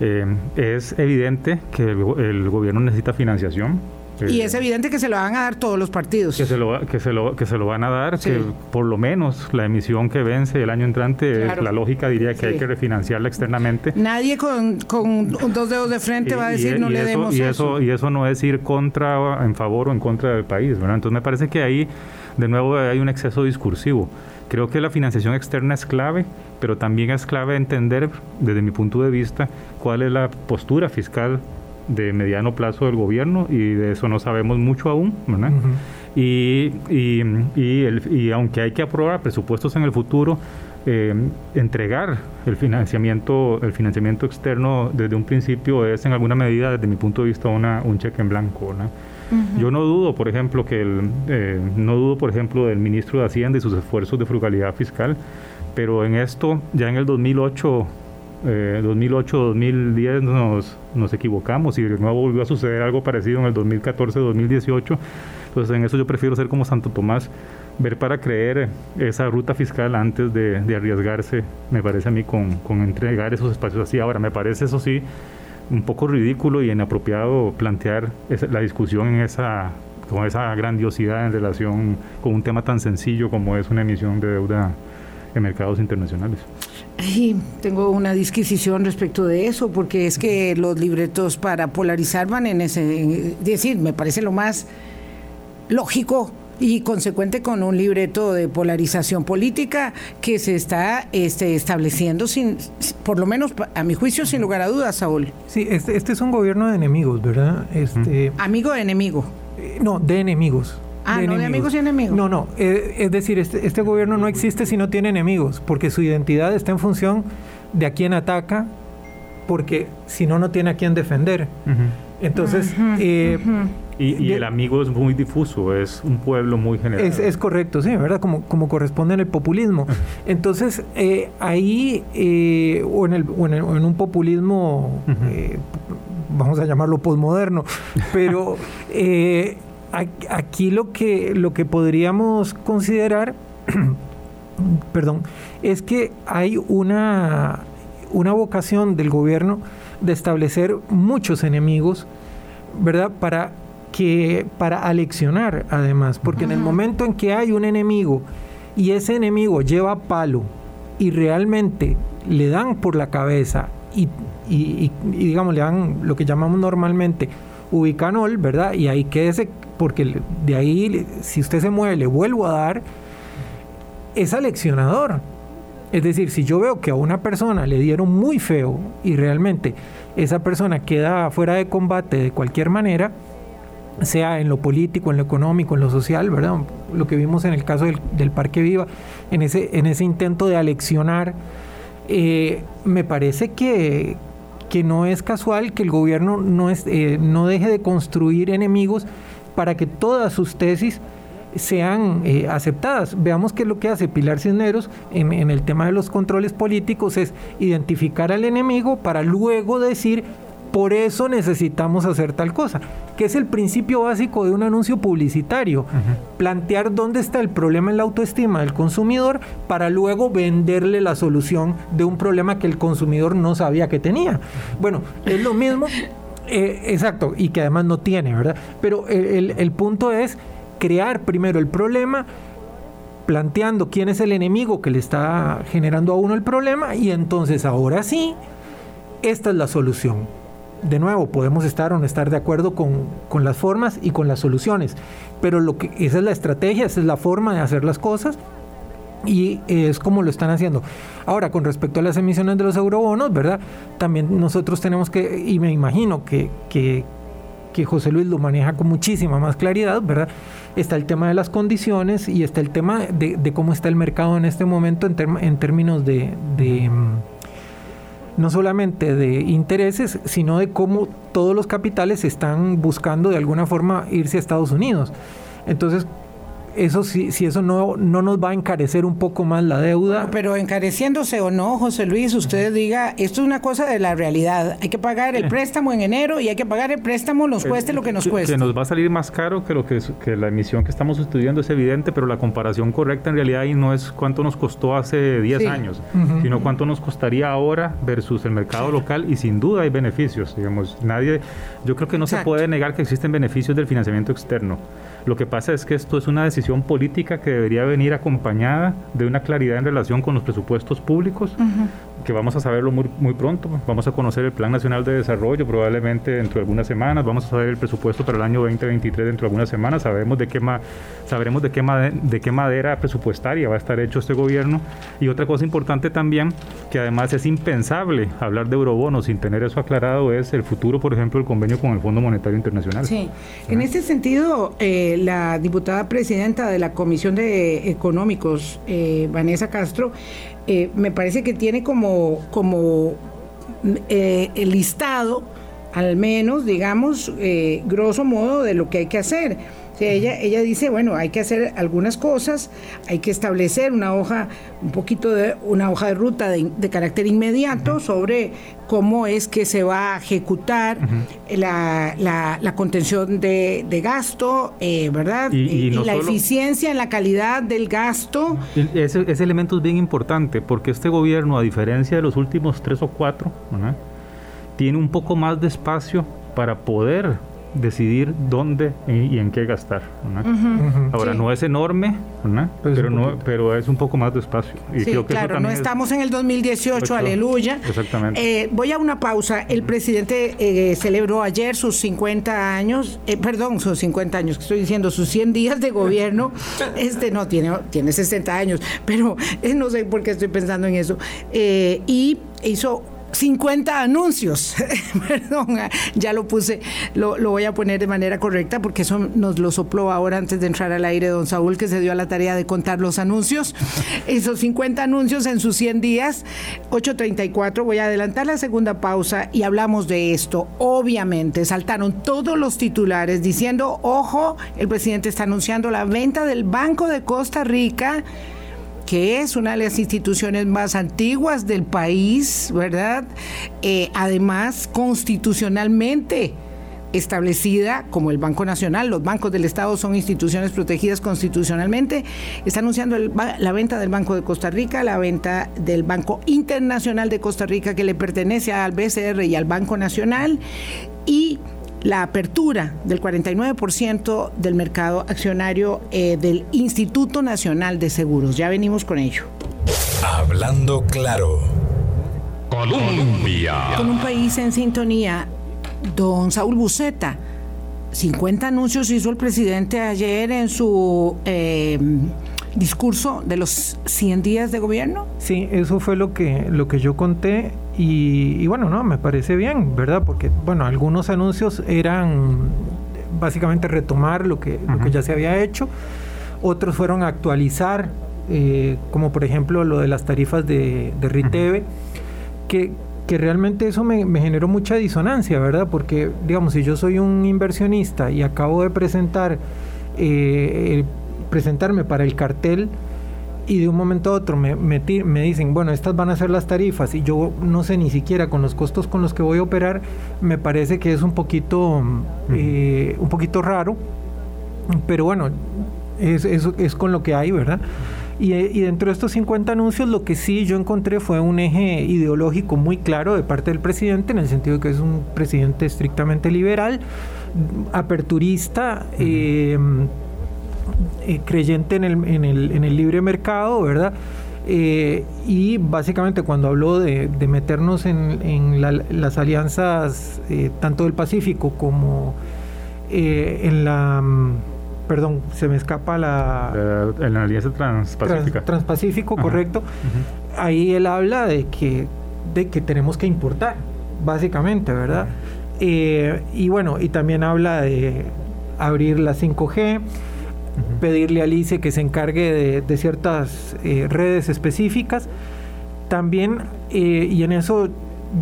Speaker 3: Eh, es evidente que el gobierno necesita financiación
Speaker 2: y es evidente que se lo van a dar todos los partidos.
Speaker 3: Que se lo, que se lo, que se lo van a dar, que por lo menos la emisión que vence el año entrante, la lógica diría que hay que refinanciarla externamente.
Speaker 2: Nadie con, con dos dedos de frente va a decir no le demos
Speaker 3: y eso, Y eso no es ir contra, en favor o en contra del país. ¿verdad? Entonces me parece que ahí, de nuevo, hay un exceso discursivo. Creo que la financiación externa es clave, pero también es clave entender, desde mi punto de vista, cuál es la postura fiscal de mediano plazo del gobierno y de eso no sabemos mucho aún, ¿verdad? y, y, y, el, y, aunque hay que aprobar presupuestos en el futuro, eh, entregar el financiamiento, el financiamiento externo desde un principio es en alguna medida, desde mi punto de vista, una, un cheque en blanco. ¿no? Yo no dudo, por ejemplo, que el, eh, no dudo, por ejemplo, del ministro de Hacienda y sus esfuerzos de frugalidad fiscal, pero en esto, ya en el 2008 2008-2010 eh, nos, nos equivocamos y nuevo volvió a suceder algo parecido en el 2014-2018. Entonces en eso yo prefiero ser como Santo Tomás, ver para creer esa ruta fiscal antes de, arriesgarse, me parece a mí, con, con, entregar esos espacios así. Ahora, me parece eso sí un poco ridículo y inapropiado plantear la discusión en esa con esa grandiosidad en relación con un tema tan sencillo como es una emisión de deuda en mercados internacionales.
Speaker 2: Sí, tengo una disquisición respecto de eso, porque es que los libretos para polarizar van en ese. decir, me parece lo más lógico y consecuente con un libreto de polarización política que se está este, estableciendo sin, por lo menos a mi juicio, sin lugar a dudas, Saúl.
Speaker 4: Sí, este, este es un gobierno de enemigos, ¿verdad? Este,
Speaker 2: Amigo de enemigo.
Speaker 4: Eh, no, de enemigos.
Speaker 2: Ah, no de amigos y enemigos.
Speaker 4: No, no. Eh, es decir, este, este, gobierno no existe si no tiene enemigos, porque su identidad está en función de a quién ataca, porque si no, no tiene a quién defender. Entonces.
Speaker 3: Eh, y, el amigo es muy difuso, es un pueblo muy general.
Speaker 4: Es, correcto, sí, ¿verdad? Como, como corresponde en el populismo. Entonces, eh, ahí, o, en el, o, en un populismo, vamos a llamarlo posmoderno, pero aquí lo que, lo que podríamos considerar, perdón, es que hay una, una vocación del gobierno de establecer muchos enemigos, ¿verdad? Para que para aleccionar además, porque en el momento en que hay un enemigo y ese enemigo lleva palo y realmente le dan por la cabeza y, digamos le dan lo que llamamos normalmente ubicanol, ¿verdad? Y ahí quédese, porque de ahí, si usted se mueve, le vuelvo a dar, es aleccionador. Es decir, si yo veo que a una persona le dieron muy feo y realmente esa persona queda fuera de combate de cualquier manera, sea en lo político, en lo económico, en lo social, ¿verdad? Lo que vimos en el caso del, Parque Viva, en ese, en ese intento de aleccionar, eh, me parece que, que no es casual que el gobierno no, es, eh, no deje de construir enemigos para que todas sus tesis sean eh, aceptadas. Veamos qué es lo que hace Pilar Cisneros en, en, el tema de los controles políticos, es identificar al enemigo para luego decir por eso necesitamos hacer tal cosa, que es el principio básico de un anuncio publicitario. Plantear dónde está el problema en la autoestima del consumidor para luego venderle la solución de un problema que el consumidor no sabía que tenía. Bueno, es lo mismo, eh, exacto, y que además no tiene, ¿verdad? Pero el, el punto es crear primero el problema planteando quién es el enemigo que le está generando a uno el problema y entonces ahora sí, esta es la solución de nuevo, podemos estar o no estar de acuerdo con, las formas y con las soluciones, pero lo que, esa es la estrategia, esa es la forma de hacer las cosas y es como lo están haciendo. Ahora, con respecto a las emisiones de los eurobonos, ¿verdad? También nosotros tenemos que, y me imagino que, que, José Luis lo maneja con muchísima más claridad, ¿verdad? Está el tema de las condiciones y está el tema de, cómo está el mercado en este momento en, en términos de no solamente de intereses, sino de cómo todos los capitales están buscando de alguna forma irse a Estados Unidos. Entonces, eso si, si eso no, no nos va a encarecer un poco más la deuda.
Speaker 2: Pero encareciéndose o no, José Luis, usted diga, esto es una cosa de la realidad. Hay que pagar el préstamo en enero y hay que pagar el préstamo, nos cueste lo que nos cueste.
Speaker 3: Que nos va a salir más caro que lo que, que la emisión que estamos estudiando es evidente, pero la comparación correcta en realidad ahí no es cuánto nos costó hace 10 años, sino cuánto nos costaría ahora versus el mercado local y sin duda hay beneficios, digamos, nadie, yo creo que no se puede negar que existen beneficios del financiamiento externo. Lo que pasa es que esto es una decisión política que debería venir acompañada de una claridad en relación con los presupuestos públicos, que vamos a saberlo muy, muy pronto. Vamos a conocer el Plan Nacional de Desarrollo probablemente dentro de algunas semanas. Vamos a saber el presupuesto para el año 2023 dentro de algunas semanas. Sabemos de qué sabremos de qué, de qué madera presupuestaria va a estar hecho este gobierno. Y otra cosa importante también, que además es impensable hablar de eurobonos sin tener eso aclarado, es el futuro, por ejemplo, del convenio con el Fondo Monetario Internacional.
Speaker 2: Sí, en ese sentido, eh, la diputada presidenta de la Comisión de Económicos, eh, Vanessa Castro, eh, me parece que tiene como, como eh, el listado, al menos, digamos, eh, grosso modo, de lo que hay que hacer ella, ella dice, bueno, hay que hacer algunas cosas, hay que establecer una hoja, un poquito de una hoja de ruta de, carácter inmediato sobre cómo es que se va a ejecutar la, la, contención de, gasto, eh, ¿verdad? Y, la eficiencia en la calidad del gasto.
Speaker 3: Ese, ese, elemento es bien importante porque este gobierno, a diferencia de los últimos tres o cuatro, tiene un poco más de espacio para poder decidir dónde y, en qué gastar. Ahora, no es enorme, pero, no, pero es un poco más despacio.
Speaker 2: Y sí, claro, no estamos en el 2018, aleluya.
Speaker 3: Exactamente.
Speaker 2: Eh, voy a una pausa. El presidente eh, celebró ayer sus 50 años, eh, perdón, sus 50 años, que estoy diciendo, sus 100 días de gobierno. este no, tiene, tiene 60 años, pero no sé por qué estoy pensando en eso. y hizo 50 anuncios. Perdón, ya lo puse, lo, voy a poner de manera correcta porque eso nos lo sopló ahora antes de entrar al aire don Saúl, que se dio a la tarea de contar los anuncios. Esos 50 anuncios en sus 100 días, 8.34. Voy a adelantar la segunda pausa y hablamos de esto. Obviamente, saltaron todos los titulares diciendo, ojo, el presidente está anunciando la venta del Banco de Costa Rica que es una de las instituciones más antiguas del país, ¿verdad? Eh, además, constitucionalmente establecida como el Banco Nacional, los bancos del Estado son instituciones protegidas constitucionalmente, está anunciando la venta del Banco de Costa Rica, la venta del Banco Internacional de Costa Rica que le pertenece al BCR y al Banco Nacional y la apertura del 49% del mercado accionario eh, del Instituto Nacional de Seguros. Ya venimos con ello.
Speaker 1: Hablando claro. Colombia.
Speaker 2: Con un país en sintonía, don Saúl Buceta. 50 anuncios hizo el presidente ayer en su eh, discurso de los 100 días de gobierno.
Speaker 4: Sí, eso fue lo que, lo que yo conté y, bueno, no, me parece bien, ¿verdad? Porque, bueno, algunos anuncios eran básicamente retomar lo que, lo que ya se había hecho, otros fueron actualizar, eh, como por ejemplo lo de las tarifas de, de Riteve, que, que realmente eso me, generó mucha disonancia, ¿verdad? Porque, digamos, si yo soy un inversionista y acabo de presentar, eh, presentarme para el cartel y de un momento a otro me, me, dicen, bueno, estas van a ser las tarifas y yo no sé ni siquiera con los costos con los que voy a operar, me parece que es un poquito, eh, un poquito raro, pero bueno, es, es, es con lo que hay, ¿verdad? Y, dentro de estos 50 anuncios lo que sí yo encontré fue un eje ideológico muy claro de parte del presidente, en el sentido de que es un presidente estrictamente liberal, aperturista, eh, eh, creyente en el, en, el, en el, libre mercado, ¿verdad? Eh, y básicamente cuando habló de, meternos en, en las alianzas tanto del Pacífico como en la perdón, se me escapa la...
Speaker 3: la alianza transpacífica.
Speaker 4: transpacífico, correcto. Ahí él habla de que, de que tenemos que importar, básicamente, ¿verdad? Eh, y bueno, y también habla de abrir la 5G, pedirle a Alice que se encargue de, ciertas eh, redes específicas. También, eh, y en eso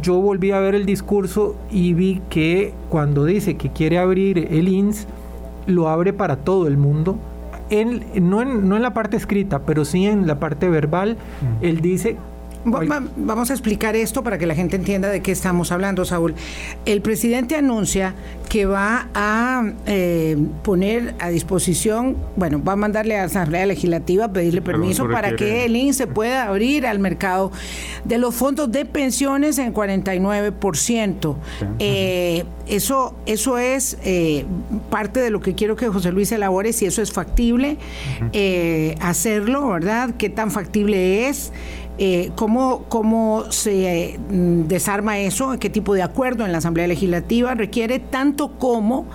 Speaker 4: yo volví a ver el discurso y vi que cuando dice que quiere abrir el INS, lo abre para todo el mundo. En, no, en, no en la parte escrita, pero sí en la parte verbal. Él dice
Speaker 2: Vamos a explicar esto para que la gente entienda de qué estamos hablando, Saúl. El presidente anuncia que va a eh, poner a disposición, bueno, va a mandarle a la Asamblea Legislativa a pedirle permiso para que el INSE pueda abrir al mercado de los fondos de pensiones en 49%. Eh, eso, eso es eh, parte de lo que quiero que José Luis elabore, si eso es factible, hacerlo, ¿verdad? ¿Qué tan factible es? Eh, ¿cómo, ¿Cómo se mm, desarma eso? ¿Qué tipo de acuerdo en la Asamblea Legislativa requiere tanto como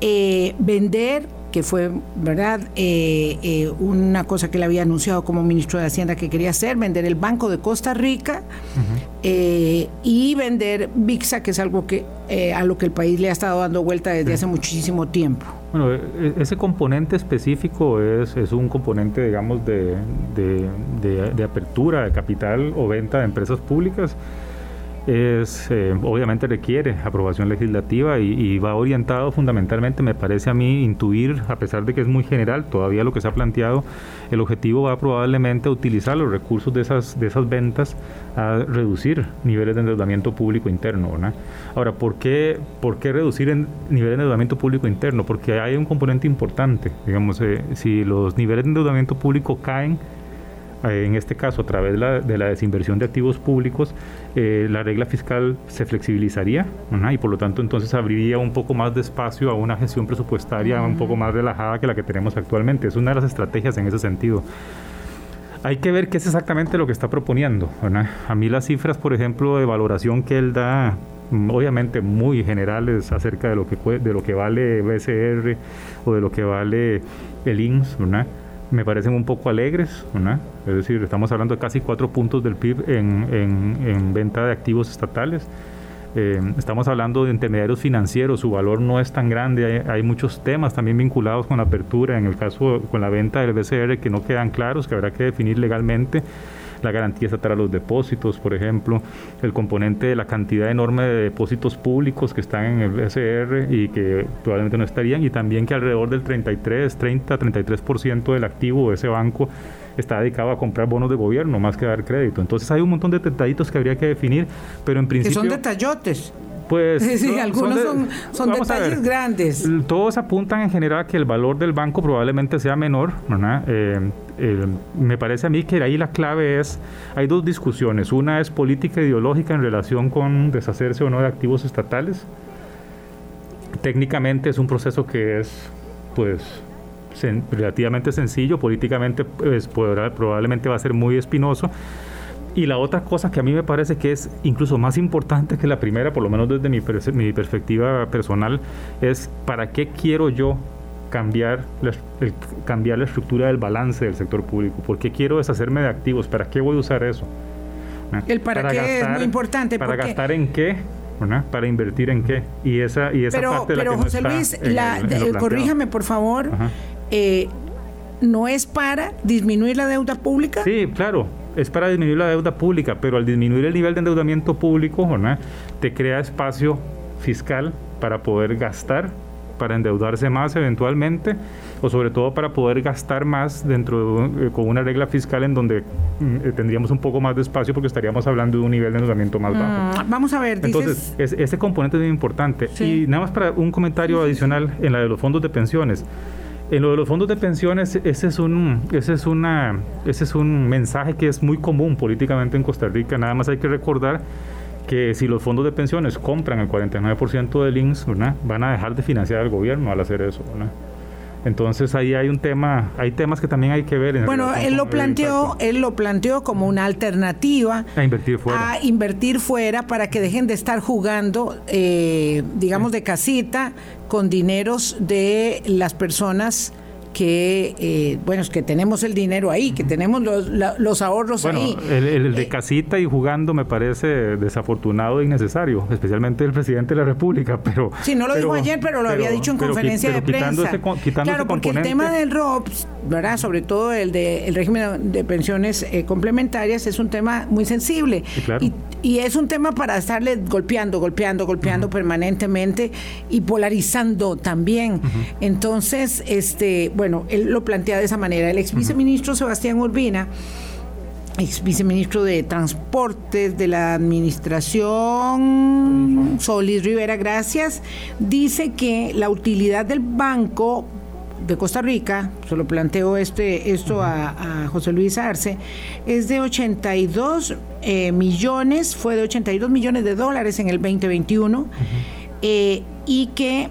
Speaker 2: eh, vender que fue, ¿verdad?, eh, una cosa que le había anunciado como ministro de Hacienda que quería hacer, vender el Banco de Costa Rica y vender VIXA, que es algo que a lo que el país le ha estado dando vuelta desde hace muchísimo tiempo.
Speaker 3: Bueno, e, e, ese componente específico es, es un componente, digamos, de, de, apertura de capital o venta de empresas públicas. Es, eh, obviamente requiere aprobación legislativa y, va orientado fundamentalmente, me parece a mí, intuir, a pesar de que es muy general, todavía lo que se ha planteado, el objetivo va probablemente a utilizar los recursos de esas, de esas ventas a reducir niveles de endeudamiento público interno. Ahora, ¿por qué, ¿por qué reducir el niveles de endeudamiento público interno? Porque hay un componente importante. Digamos, eh, si los niveles de endeudamiento público caen, en este caso a través de la, desinversión de activos públicos, eh, la regla fiscal se flexibilizaría y por lo tanto entonces abriría un poco más de espacio a una gestión presupuestaria un poco más relajada que la que tenemos actualmente. Es una de las estrategias en ese sentido. Hay que ver qué es exactamente lo que está proponiendo. A mí las cifras, por ejemplo, de valoración que él da, mm, obviamente muy generales acerca de lo que, de lo que vale BCR o de lo que vale el INS, me parecen un poco alegres, es decir, estamos hablando de casi cuatro puntos del PIB en, en, venta de activos estatales. Eh, estamos hablando de intermediarios financieros, su valor no es tan grande, hay, muchos temas también vinculados con la apertura, en el caso con la venta del BCR que no quedan claros, que habrá que definir legalmente la garantía estatal a los depósitos, por ejemplo, el componente de la cantidad enorme de depósitos públicos que están en el BCR y que probablemente no estarían, y también que alrededor del 33, 30, 33% del activo de ese banco está dedicado a comprar bonos de gobierno más que a dar crédito. Entonces hay un montón de detallitos que habría que definir, pero en principio...
Speaker 2: Que son detallotes.
Speaker 3: Pues
Speaker 2: sí, algunos son, detalles grandes.
Speaker 3: Todos apuntan en general a que el valor del banco probablemente sea menor, eh, eh, me parece a mí que ahí la clave es, hay dos discusiones. Una es política ideológica en relación con deshacerse o no de activos estatales. técnicamente es un proceso que es, pues, relativamente sencillo, políticamente pues, probablemente va a ser muy espinoso. Y la otra cosa que a mí me parece que es incluso más importante que la primera, por lo menos desde mi, mi perspectiva personal, es para qué quiero yo cambiar la, cambiar la estructura del balance del sector público. ¿Por qué quiero deshacerme de activos? ¿Para qué voy a usar eso?
Speaker 2: El para, qué es muy importante.
Speaker 3: ¿Para gastar en qué? para invertir en qué y esa y esa
Speaker 2: pero,
Speaker 3: parte
Speaker 2: pero José Luis corríjame por favor eh, no es para disminuir la deuda pública
Speaker 3: sí claro es para disminuir la deuda pública pero al disminuir el nivel de endeudamiento público te crea espacio fiscal para poder gastar para endeudarse más eventualmente o sobre todo para poder gastar más dentro de, eh, con una regla fiscal en donde mm, eh, tendríamos un poco más de espacio porque estaríamos hablando de un nivel de endeudamiento más bajo.
Speaker 2: Mm, vamos a ver,
Speaker 3: Entonces, ese componente es muy importante. Y nada más para un comentario adicional en la de los fondos de pensiones. En lo de los fondos de pensiones, ese es un, ese es una, ese es un mensaje que es muy común políticamente en Costa Rica. Nada más hay que recordar que si los fondos de pensiones compran el 49% del INSS, van a dejar de financiar al gobierno al hacer eso. Entonces ahí hay un tema, hay temas que también hay que ver.
Speaker 2: bueno, él lo planteó, él lo planteó como una alternativa
Speaker 3: a invertir fuera,
Speaker 2: a invertir fuera para que dejen de estar jugando, eh, digamos, de casita con dineros de las personas que, eh, bueno, es que tenemos el dinero ahí, que tenemos los, los ahorros ahí.
Speaker 3: El, el de eh, casita y jugando me parece desafortunado e innecesario, especialmente el presidente de la República, pero...
Speaker 2: Sí, no lo dijo ayer, pero lo había dicho en conferencia de prensa. claro, porque el tema del ROPS, ¿verdad? Sobre todo el de el régimen de pensiones eh, complementarias, es un tema muy sensible. Y, y, es un tema para estarle golpeando, golpeando, golpeando permanentemente y polarizando también. Entonces, este bueno, él lo plantea de esa manera. El ex viceministro Sebastián Urbina, ex viceministro de Transportes de la Administración Solís Rivera, gracias, dice que la utilidad del banco de Costa Rica, se lo planteó este, esto a, José Luis Arce, es de 82 eh, millones, fue de 82 millones de dólares en el 2021, eh, y que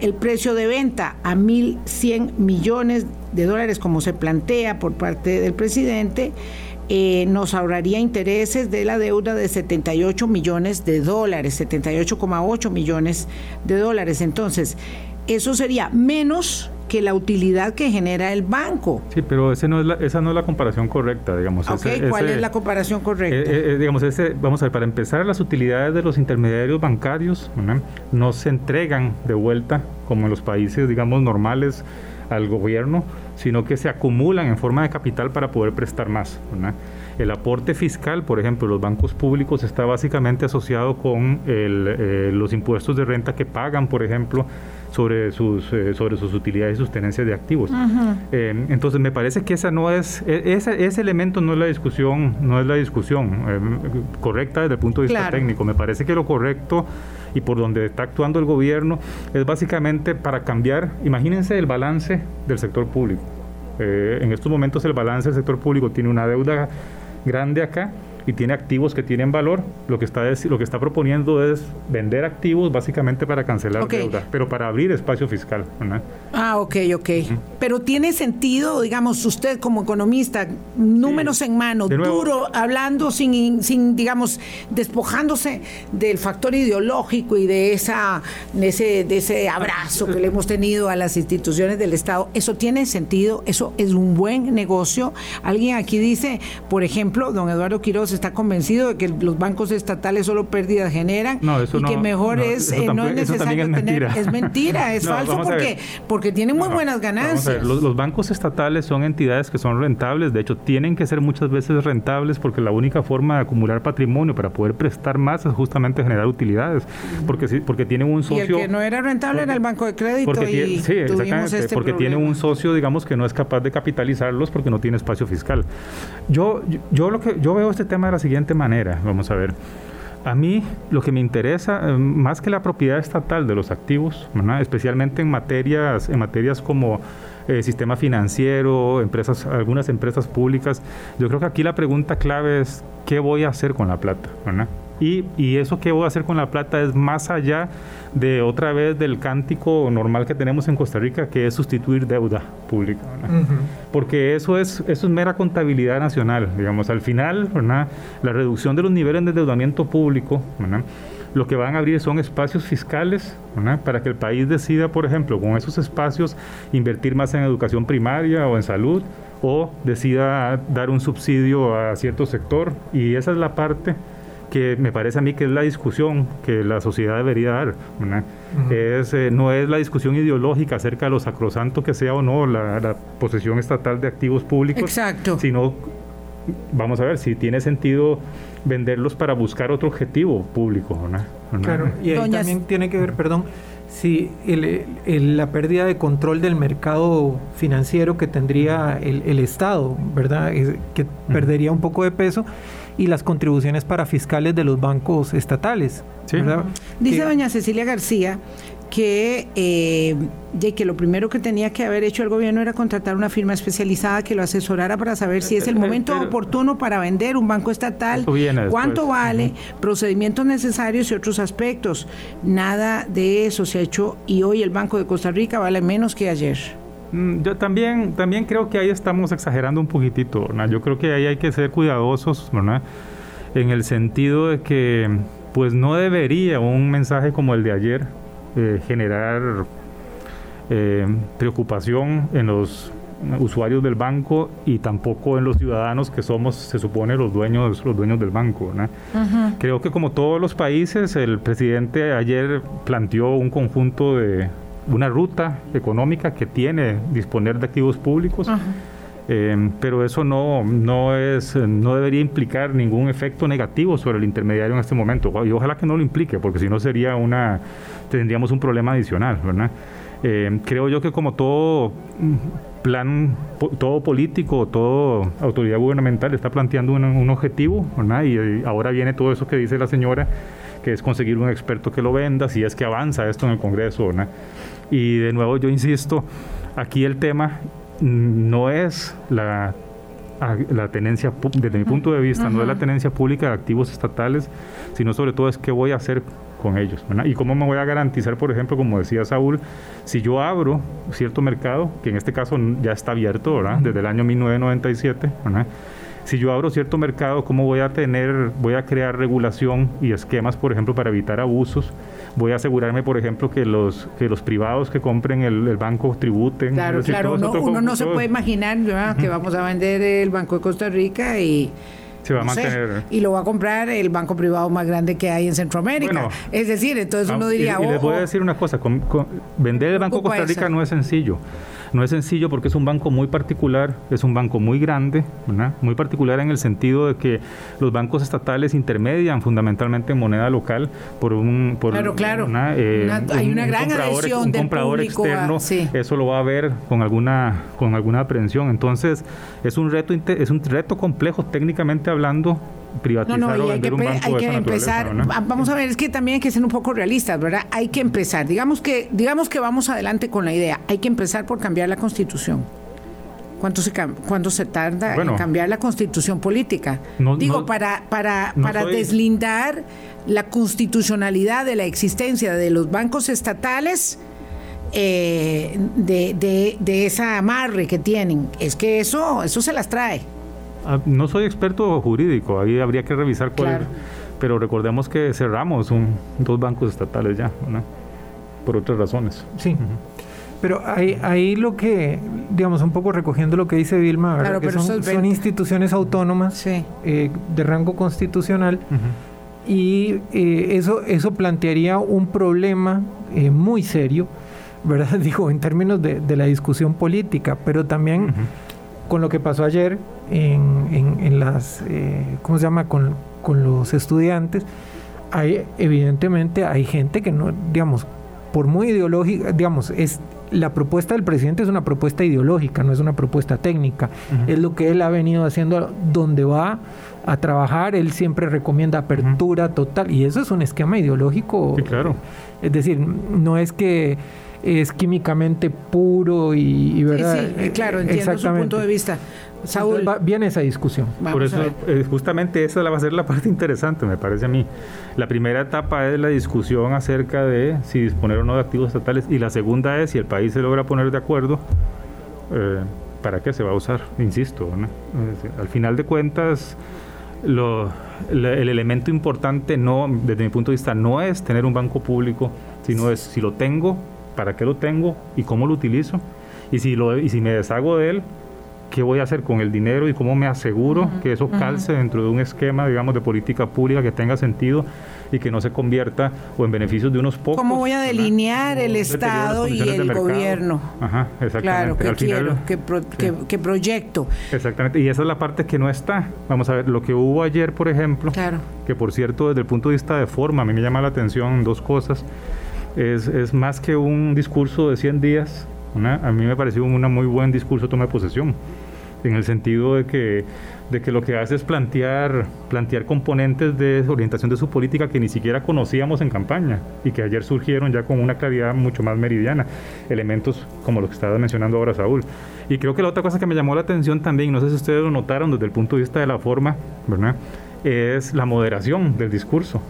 Speaker 2: el precio de venta a 1.100 millones de dólares, como se plantea por parte del presidente, eh, nos ahorraría intereses de la deuda de 78 millones de dólares, 78,8 millones de dólares. Entonces, eso sería menos que la utilidad que genera el banco.
Speaker 3: Sí, pero ese no es esa no es la comparación correcta, digamos.
Speaker 2: ¿cuál es la comparación correcta?
Speaker 3: Eh, eh, digamos, ese, vamos a ver, para empezar, las utilidades de los intermediarios bancarios no se entregan de vuelta como en los países, digamos, normales al gobierno, sino que se acumulan en forma de capital para poder prestar más. El aporte fiscal, por ejemplo, los bancos públicos está básicamente asociado con eh, los impuestos de renta que pagan, por ejemplo, sobre sus, eh, sobre sus utilidades y sus tenencias de activos. Eh, entonces me parece que esa no es, e, ese, ese, elemento no es la discusión, no es la discusión eh, correcta desde el punto de vista técnico. Me parece que lo correcto y por donde está actuando el gobierno es básicamente para cambiar, imagínense el balance del sector público. en estos momentos el balance del sector público tiene una deuda grande acá y tiene activos que tienen valor, lo que está, lo que está proponiendo es vender activos básicamente para cancelar deuda, pero para abrir espacio fiscal.
Speaker 2: Ah, ok, ok. Pero tiene sentido, digamos, usted como economista, números en mano, duro, hablando sin, sin, digamos, despojándose del factor ideológico y de, esa, de, ese, de ese abrazo que le hemos tenido a las instituciones del Estado. Eso tiene sentido, eso es un buen negocio. Alguien aquí dice, por ejemplo, don Eduardo Quiroz está convencido de que los bancos estatales solo pérdidas generan y que mejor es eh, no es necesario es tener es mentira es falso porque porque tienen muy buenas ganancias.
Speaker 3: Los, bancos estatales son entidades que son rentables de hecho tienen que ser muchas veces rentables porque la única forma de acumular patrimonio para poder prestar más es justamente generar utilidades porque porque tienen un socio
Speaker 2: y el que no era rentable era el banco de crédito y
Speaker 3: sí, exactamente, este porque tiene un socio digamos que no es capaz de capitalizarlos porque no tiene espacio fiscal. Yo yo lo que yo veo este tema de la siguiente manera, vamos a ver. A mí lo que me interesa, eh, más que la propiedad estatal de los activos, especialmente en materias, en materias como eh, sistema financiero, empresas, algunas empresas públicas, yo creo que aquí la pregunta clave es ¿qué voy a hacer con la plata? Y, y, eso que voy a hacer con la plata es más allá de otra vez del cántico normal que tenemos en Costa Rica, que es sustituir deuda pública. Porque eso es, eso es mera contabilidad nacional. Digamos, al final, la reducción de los niveles de endeudamiento público, lo que van a abrir son espacios fiscales para que el país decida, por ejemplo, con esos espacios invertir más en educación primaria o en salud o decida dar un subsidio a cierto sector. Y esa es la parte que me parece a mí que es la discusión que la sociedad debería dar. es, eh, no es la discusión ideológica acerca de lo sacrosanto que sea o no la, posesión estatal de activos públicos,
Speaker 2: Exacto.
Speaker 3: sino vamos a ver si tiene sentido venderlos para buscar otro objetivo público.
Speaker 4: Claro, y ahí también tiene que ver, perdón, si la pérdida de control del mercado financiero que tendría el, Estado, ¿verdad? que perdería un poco de peso y las contribuciones para fiscales de los bancos estatales.
Speaker 2: Dice doña Cecilia García que, eh, de que lo primero que tenía que haber hecho el gobierno era contratar una firma especializada que lo asesorara para saber si es el momento oportuno para vender un banco estatal, cuánto vale, procedimientos necesarios y otros aspectos. Nada de eso se ha hecho y hoy el Banco de Costa Rica vale menos que ayer.
Speaker 3: Mm, yo también, también creo que ahí estamos exagerando un poquitito, Yo creo que ahí hay que ser cuidadosos, ¿verdad? En el sentido de que, pues no debería un mensaje como el de ayer eh, generar eh, preocupación en los usuarios del banco y tampoco en los ciudadanos que somos, se supone, los dueños, los dueños del banco. Creo que como todos los países, el presidente ayer planteó un conjunto de, una ruta económica que tiene disponer de activos públicos. Eh, pero eso no, no, es, no debería implicar ningún efecto negativo sobre el intermediario en este momento. Y ojalá que no lo implique, porque si no sería una, tendríamos un problema adicional, ¿verdad? Eh, creo yo que como todo plan, todo político, toda autoridad gubernamental está planteando un, objetivo, ¿verdad? Y, ahora viene todo eso que dice la señora, que es conseguir un experto que lo venda, si es que avanza esto en el Congreso, ¿verdad? Y de nuevo yo insisto, aquí el tema no es la, la tenencia, desde mi punto de vista, no es la tenencia pública de activos estatales, sino sobre todo es qué voy a hacer con ellos. Y cómo me voy a garantizar, por ejemplo, como decía Saúl, si yo abro cierto mercado, que en este caso ya está abierto, ¿verdad? Desde el año 1997, Si yo abro cierto mercado, ¿cómo voy a tener, voy a crear regulación y esquemas, por ejemplo, para evitar abusos? Voy a asegurarme, por ejemplo, que los que los privados que compren el, banco tributen.
Speaker 2: Claro, claro, uno, no se puede imaginar que vamos a vender el Banco de Costa Rica y...
Speaker 3: Se va a mantener.
Speaker 2: y lo va a comprar el banco privado más grande que hay en Centroamérica. es decir, entonces uno diría...
Speaker 3: Y, les voy a decir una cosa, vender el Banco de Costa Rica no es sencillo. No es sencillo porque es un banco muy particular, es un banco muy grande, muy particular en el sentido de que los bancos estatales intermedian fundamentalmente en moneda local por un... Por
Speaker 2: claro, claro. Eh, hay una gran adhesión del
Speaker 3: comprador externo, eso lo va a ver con alguna, con alguna aprehensión. Entonces, es un reto, es un reto complejo técnicamente hablando privatizar no, no, hay que, hay que
Speaker 2: empezar. vamos a ver es que también hay que ser un poco realistas verdad hay que empezar. Digamos que digamos que vamos adelante con la idea. Hay que empezar por cambiar la constitución. ¿Cuánto se, cuánto se tarda en cambiar la constitución política? Digo, para, para, para deslindar la constitucionalidad de la existencia de los bancos estatales eh, de, de, de, esa amarre que tienen. Es que eso, eso se las trae.
Speaker 3: Ah, no soy experto jurídico, ahí habría que revisar cuál. Pero recordemos que cerramos un, dos bancos estatales ya, por otras razones.
Speaker 4: Sí. Pero ahí, ahí lo que, digamos, un poco recogiendo lo que dice Vilma, que son, instituciones autónomas eh, de rango constitucional y eh, eso, eso plantearía un problema eh, muy serio, ¿verdad? Digo, en términos de, de la discusión política, pero también con lo que pasó ayer en, en, las, eh, ¿cómo se llama?, con, con, los estudiantes, hay, evidentemente hay gente que no, digamos, por muy ideológica, digamos, es la propuesta del presidente es una propuesta ideológica, no es una propuesta técnica. Es lo que él ha venido haciendo donde va a trabajar. Él siempre recomienda apertura total y eso es un esquema ideológico.
Speaker 3: Sí, claro.
Speaker 4: Es decir, no es que es químicamente puro y, verdad.
Speaker 2: Sí, sí, claro, entiendo su punto de vista.
Speaker 4: Saúl. viene esa discusión.
Speaker 3: Por eso, eh, justamente esa va a ser la parte interesante, me parece a mí. La primera etapa es la discusión acerca de si disponer o no de activos estatales y la segunda es si el país se logra poner de acuerdo. Eh, ¿Para qué se va a usar? Insisto, al final de cuentas, lo, el elemento importante no, desde mi punto de vista, no es tener un banco público, sino es si lo tengo, para qué lo tengo y cómo lo utilizo. Y si, lo, y si me deshago de él, qué voy a hacer con el dinero y cómo me aseguro que eso calce dentro de un esquema, digamos, de política pública que tenga sentido y que no se convierta o en beneficios de unos pocos.
Speaker 2: ¿Cómo voy a delinear el Estado y el gobierno?
Speaker 3: Ajá, exactamente.
Speaker 2: Claro, ¿qué quiero? ¿Qué, proyecto?
Speaker 3: Exactamente, y esa es la parte que no está. Vamos a ver, lo que hubo ayer, por ejemplo, que por cierto, desde el punto de vista de forma, a mí me llama la atención dos cosas. Es, es más que un discurso de 100 días, a mí me pareció un muy buen discurso toma de posesión en el sentido de que, de que lo que hace es plantear, plantear componentes de orientación de su política que ni siquiera conocíamos en campaña y que ayer surgieron ya con una claridad mucho más meridiana, elementos como los que estaba mencionando ahora Saúl. Y creo que la otra cosa que me llamó la atención también, no sé si ustedes lo notaron desde el punto de vista de la forma, ¿verdad? es la moderación del discurso.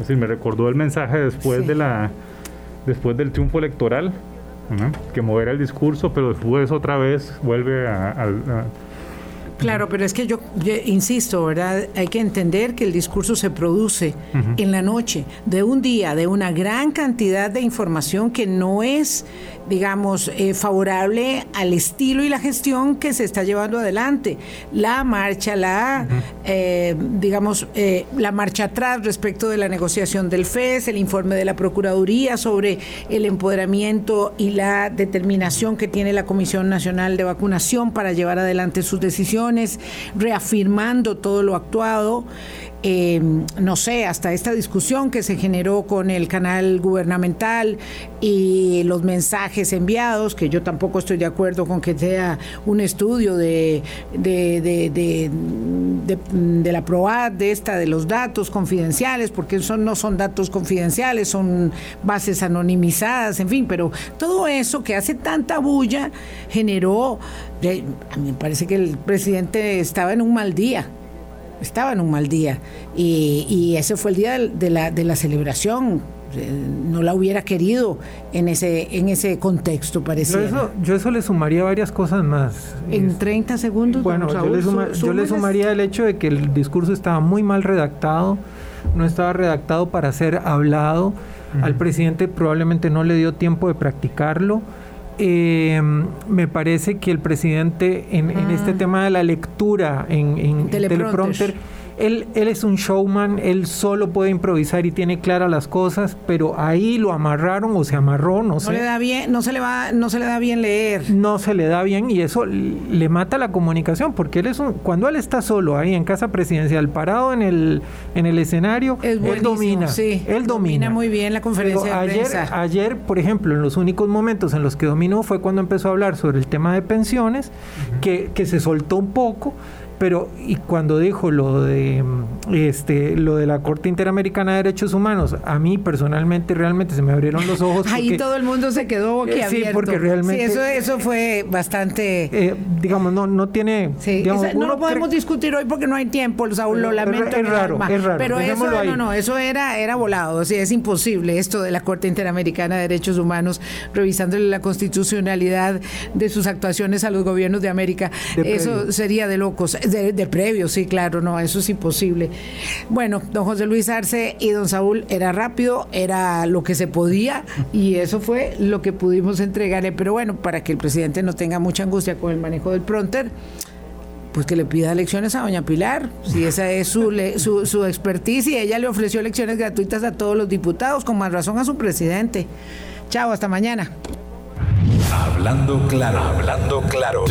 Speaker 3: Es decir, me recordó el mensaje después, de la, después del triunfo electoral, que mover el discurso, pero después otra vez vuelve a,
Speaker 2: Claro, pero es que yo, insisto, ¿verdad? Hay que entender que el discurso se produce en la noche de un día, de una gran cantidad de información que no es digamos, eh, favorable al estilo y la gestión que se está llevando adelante. La marcha, la, eh, digamos, eh, la marcha atrás respecto de la negociación del FES, el informe de la Procuraduría sobre el empoderamiento y la determinación que tiene la Comisión Nacional de Vacunación para llevar adelante sus decisiones, reafirmando todo lo actuado. Em, no sé, hasta esta discusión que se generó con el canal gubernamental y los mensajes enviados, que yo tampoco estoy de acuerdo con que sea un estudio de, de, de, de, la PROAD, de esta, de los datos confidenciales, porque son, no son datos confidenciales, son bases anonimizadas, en fin, pero todo eso que hace tanta bulla generó, eh, a mí me parece que el presidente estaba en un mal día estaba en un mal día. Y, ese fue el día de la, de la celebración. Eh, no la hubiera querido en ese, en ese contexto, parecía.
Speaker 4: Yo eso, le sumaría varias cosas más.
Speaker 2: En 30 segundos.
Speaker 4: Bueno, yo, le sumaría el hecho de que el discurso estaba muy mal redactado, no estaba redactado para ser hablado. Al presidente probablemente no le dio tiempo de practicarlo eh, me parece que el presidente en, este ah. tema de la lectura en, en teleprompter él, él es un showman, él solo puede improvisar y tiene claras las cosas, pero ahí lo amarraron o se amarró, no, sé.
Speaker 2: No le da bien, no se le va, no se le da bien leer.
Speaker 4: No se le da bien y eso le mata la comunicación, porque él es un, cuando él está solo ahí en casa presidencial, parado en el, en el escenario, él domina.
Speaker 2: Sí, él domina. muy bien la conferencia de
Speaker 4: ayer,
Speaker 2: prensa.
Speaker 4: Ayer, por ejemplo, en los únicos momentos en los que dominó fue cuando empezó a hablar sobre el tema de pensiones, que, que se soltó un poco pero y cuando dijo lo de este lo de la Corte Interamericana de Derechos Humanos, a mí personalmente realmente se me abrieron los ojos.
Speaker 2: Ahí todo el mundo se quedó
Speaker 4: eh, Sí, porque realmente
Speaker 2: eso eso fue bastante
Speaker 4: eh, digamos no no tiene
Speaker 2: no lo podemos discutir hoy porque no hay tiempo, Saúl, lo lamento.
Speaker 4: Es raro, es raro.
Speaker 2: Pero eso no, no, eso era era volado, o sea, es imposible esto de la Corte Interamericana de Derechos Humanos revisándole la constitucionalidad de sus actuaciones a los gobiernos de América. eso sería de locos de, previo, sí, claro, no, eso es imposible. Bueno, don José Luis Arce y don Saúl era rápido, era lo que se podía y eso fue lo que pudimos entregarle. Pero bueno, para que el presidente no tenga mucha angustia con el manejo del pronter, pues que le pida lecciones a doña Pilar, si esa es su, su, su expertise y ella le ofreció lecciones gratuitas a todos los diputados, con más razón a su presidente. Chao, hasta mañana.
Speaker 1: Hablando claro, hablando claro.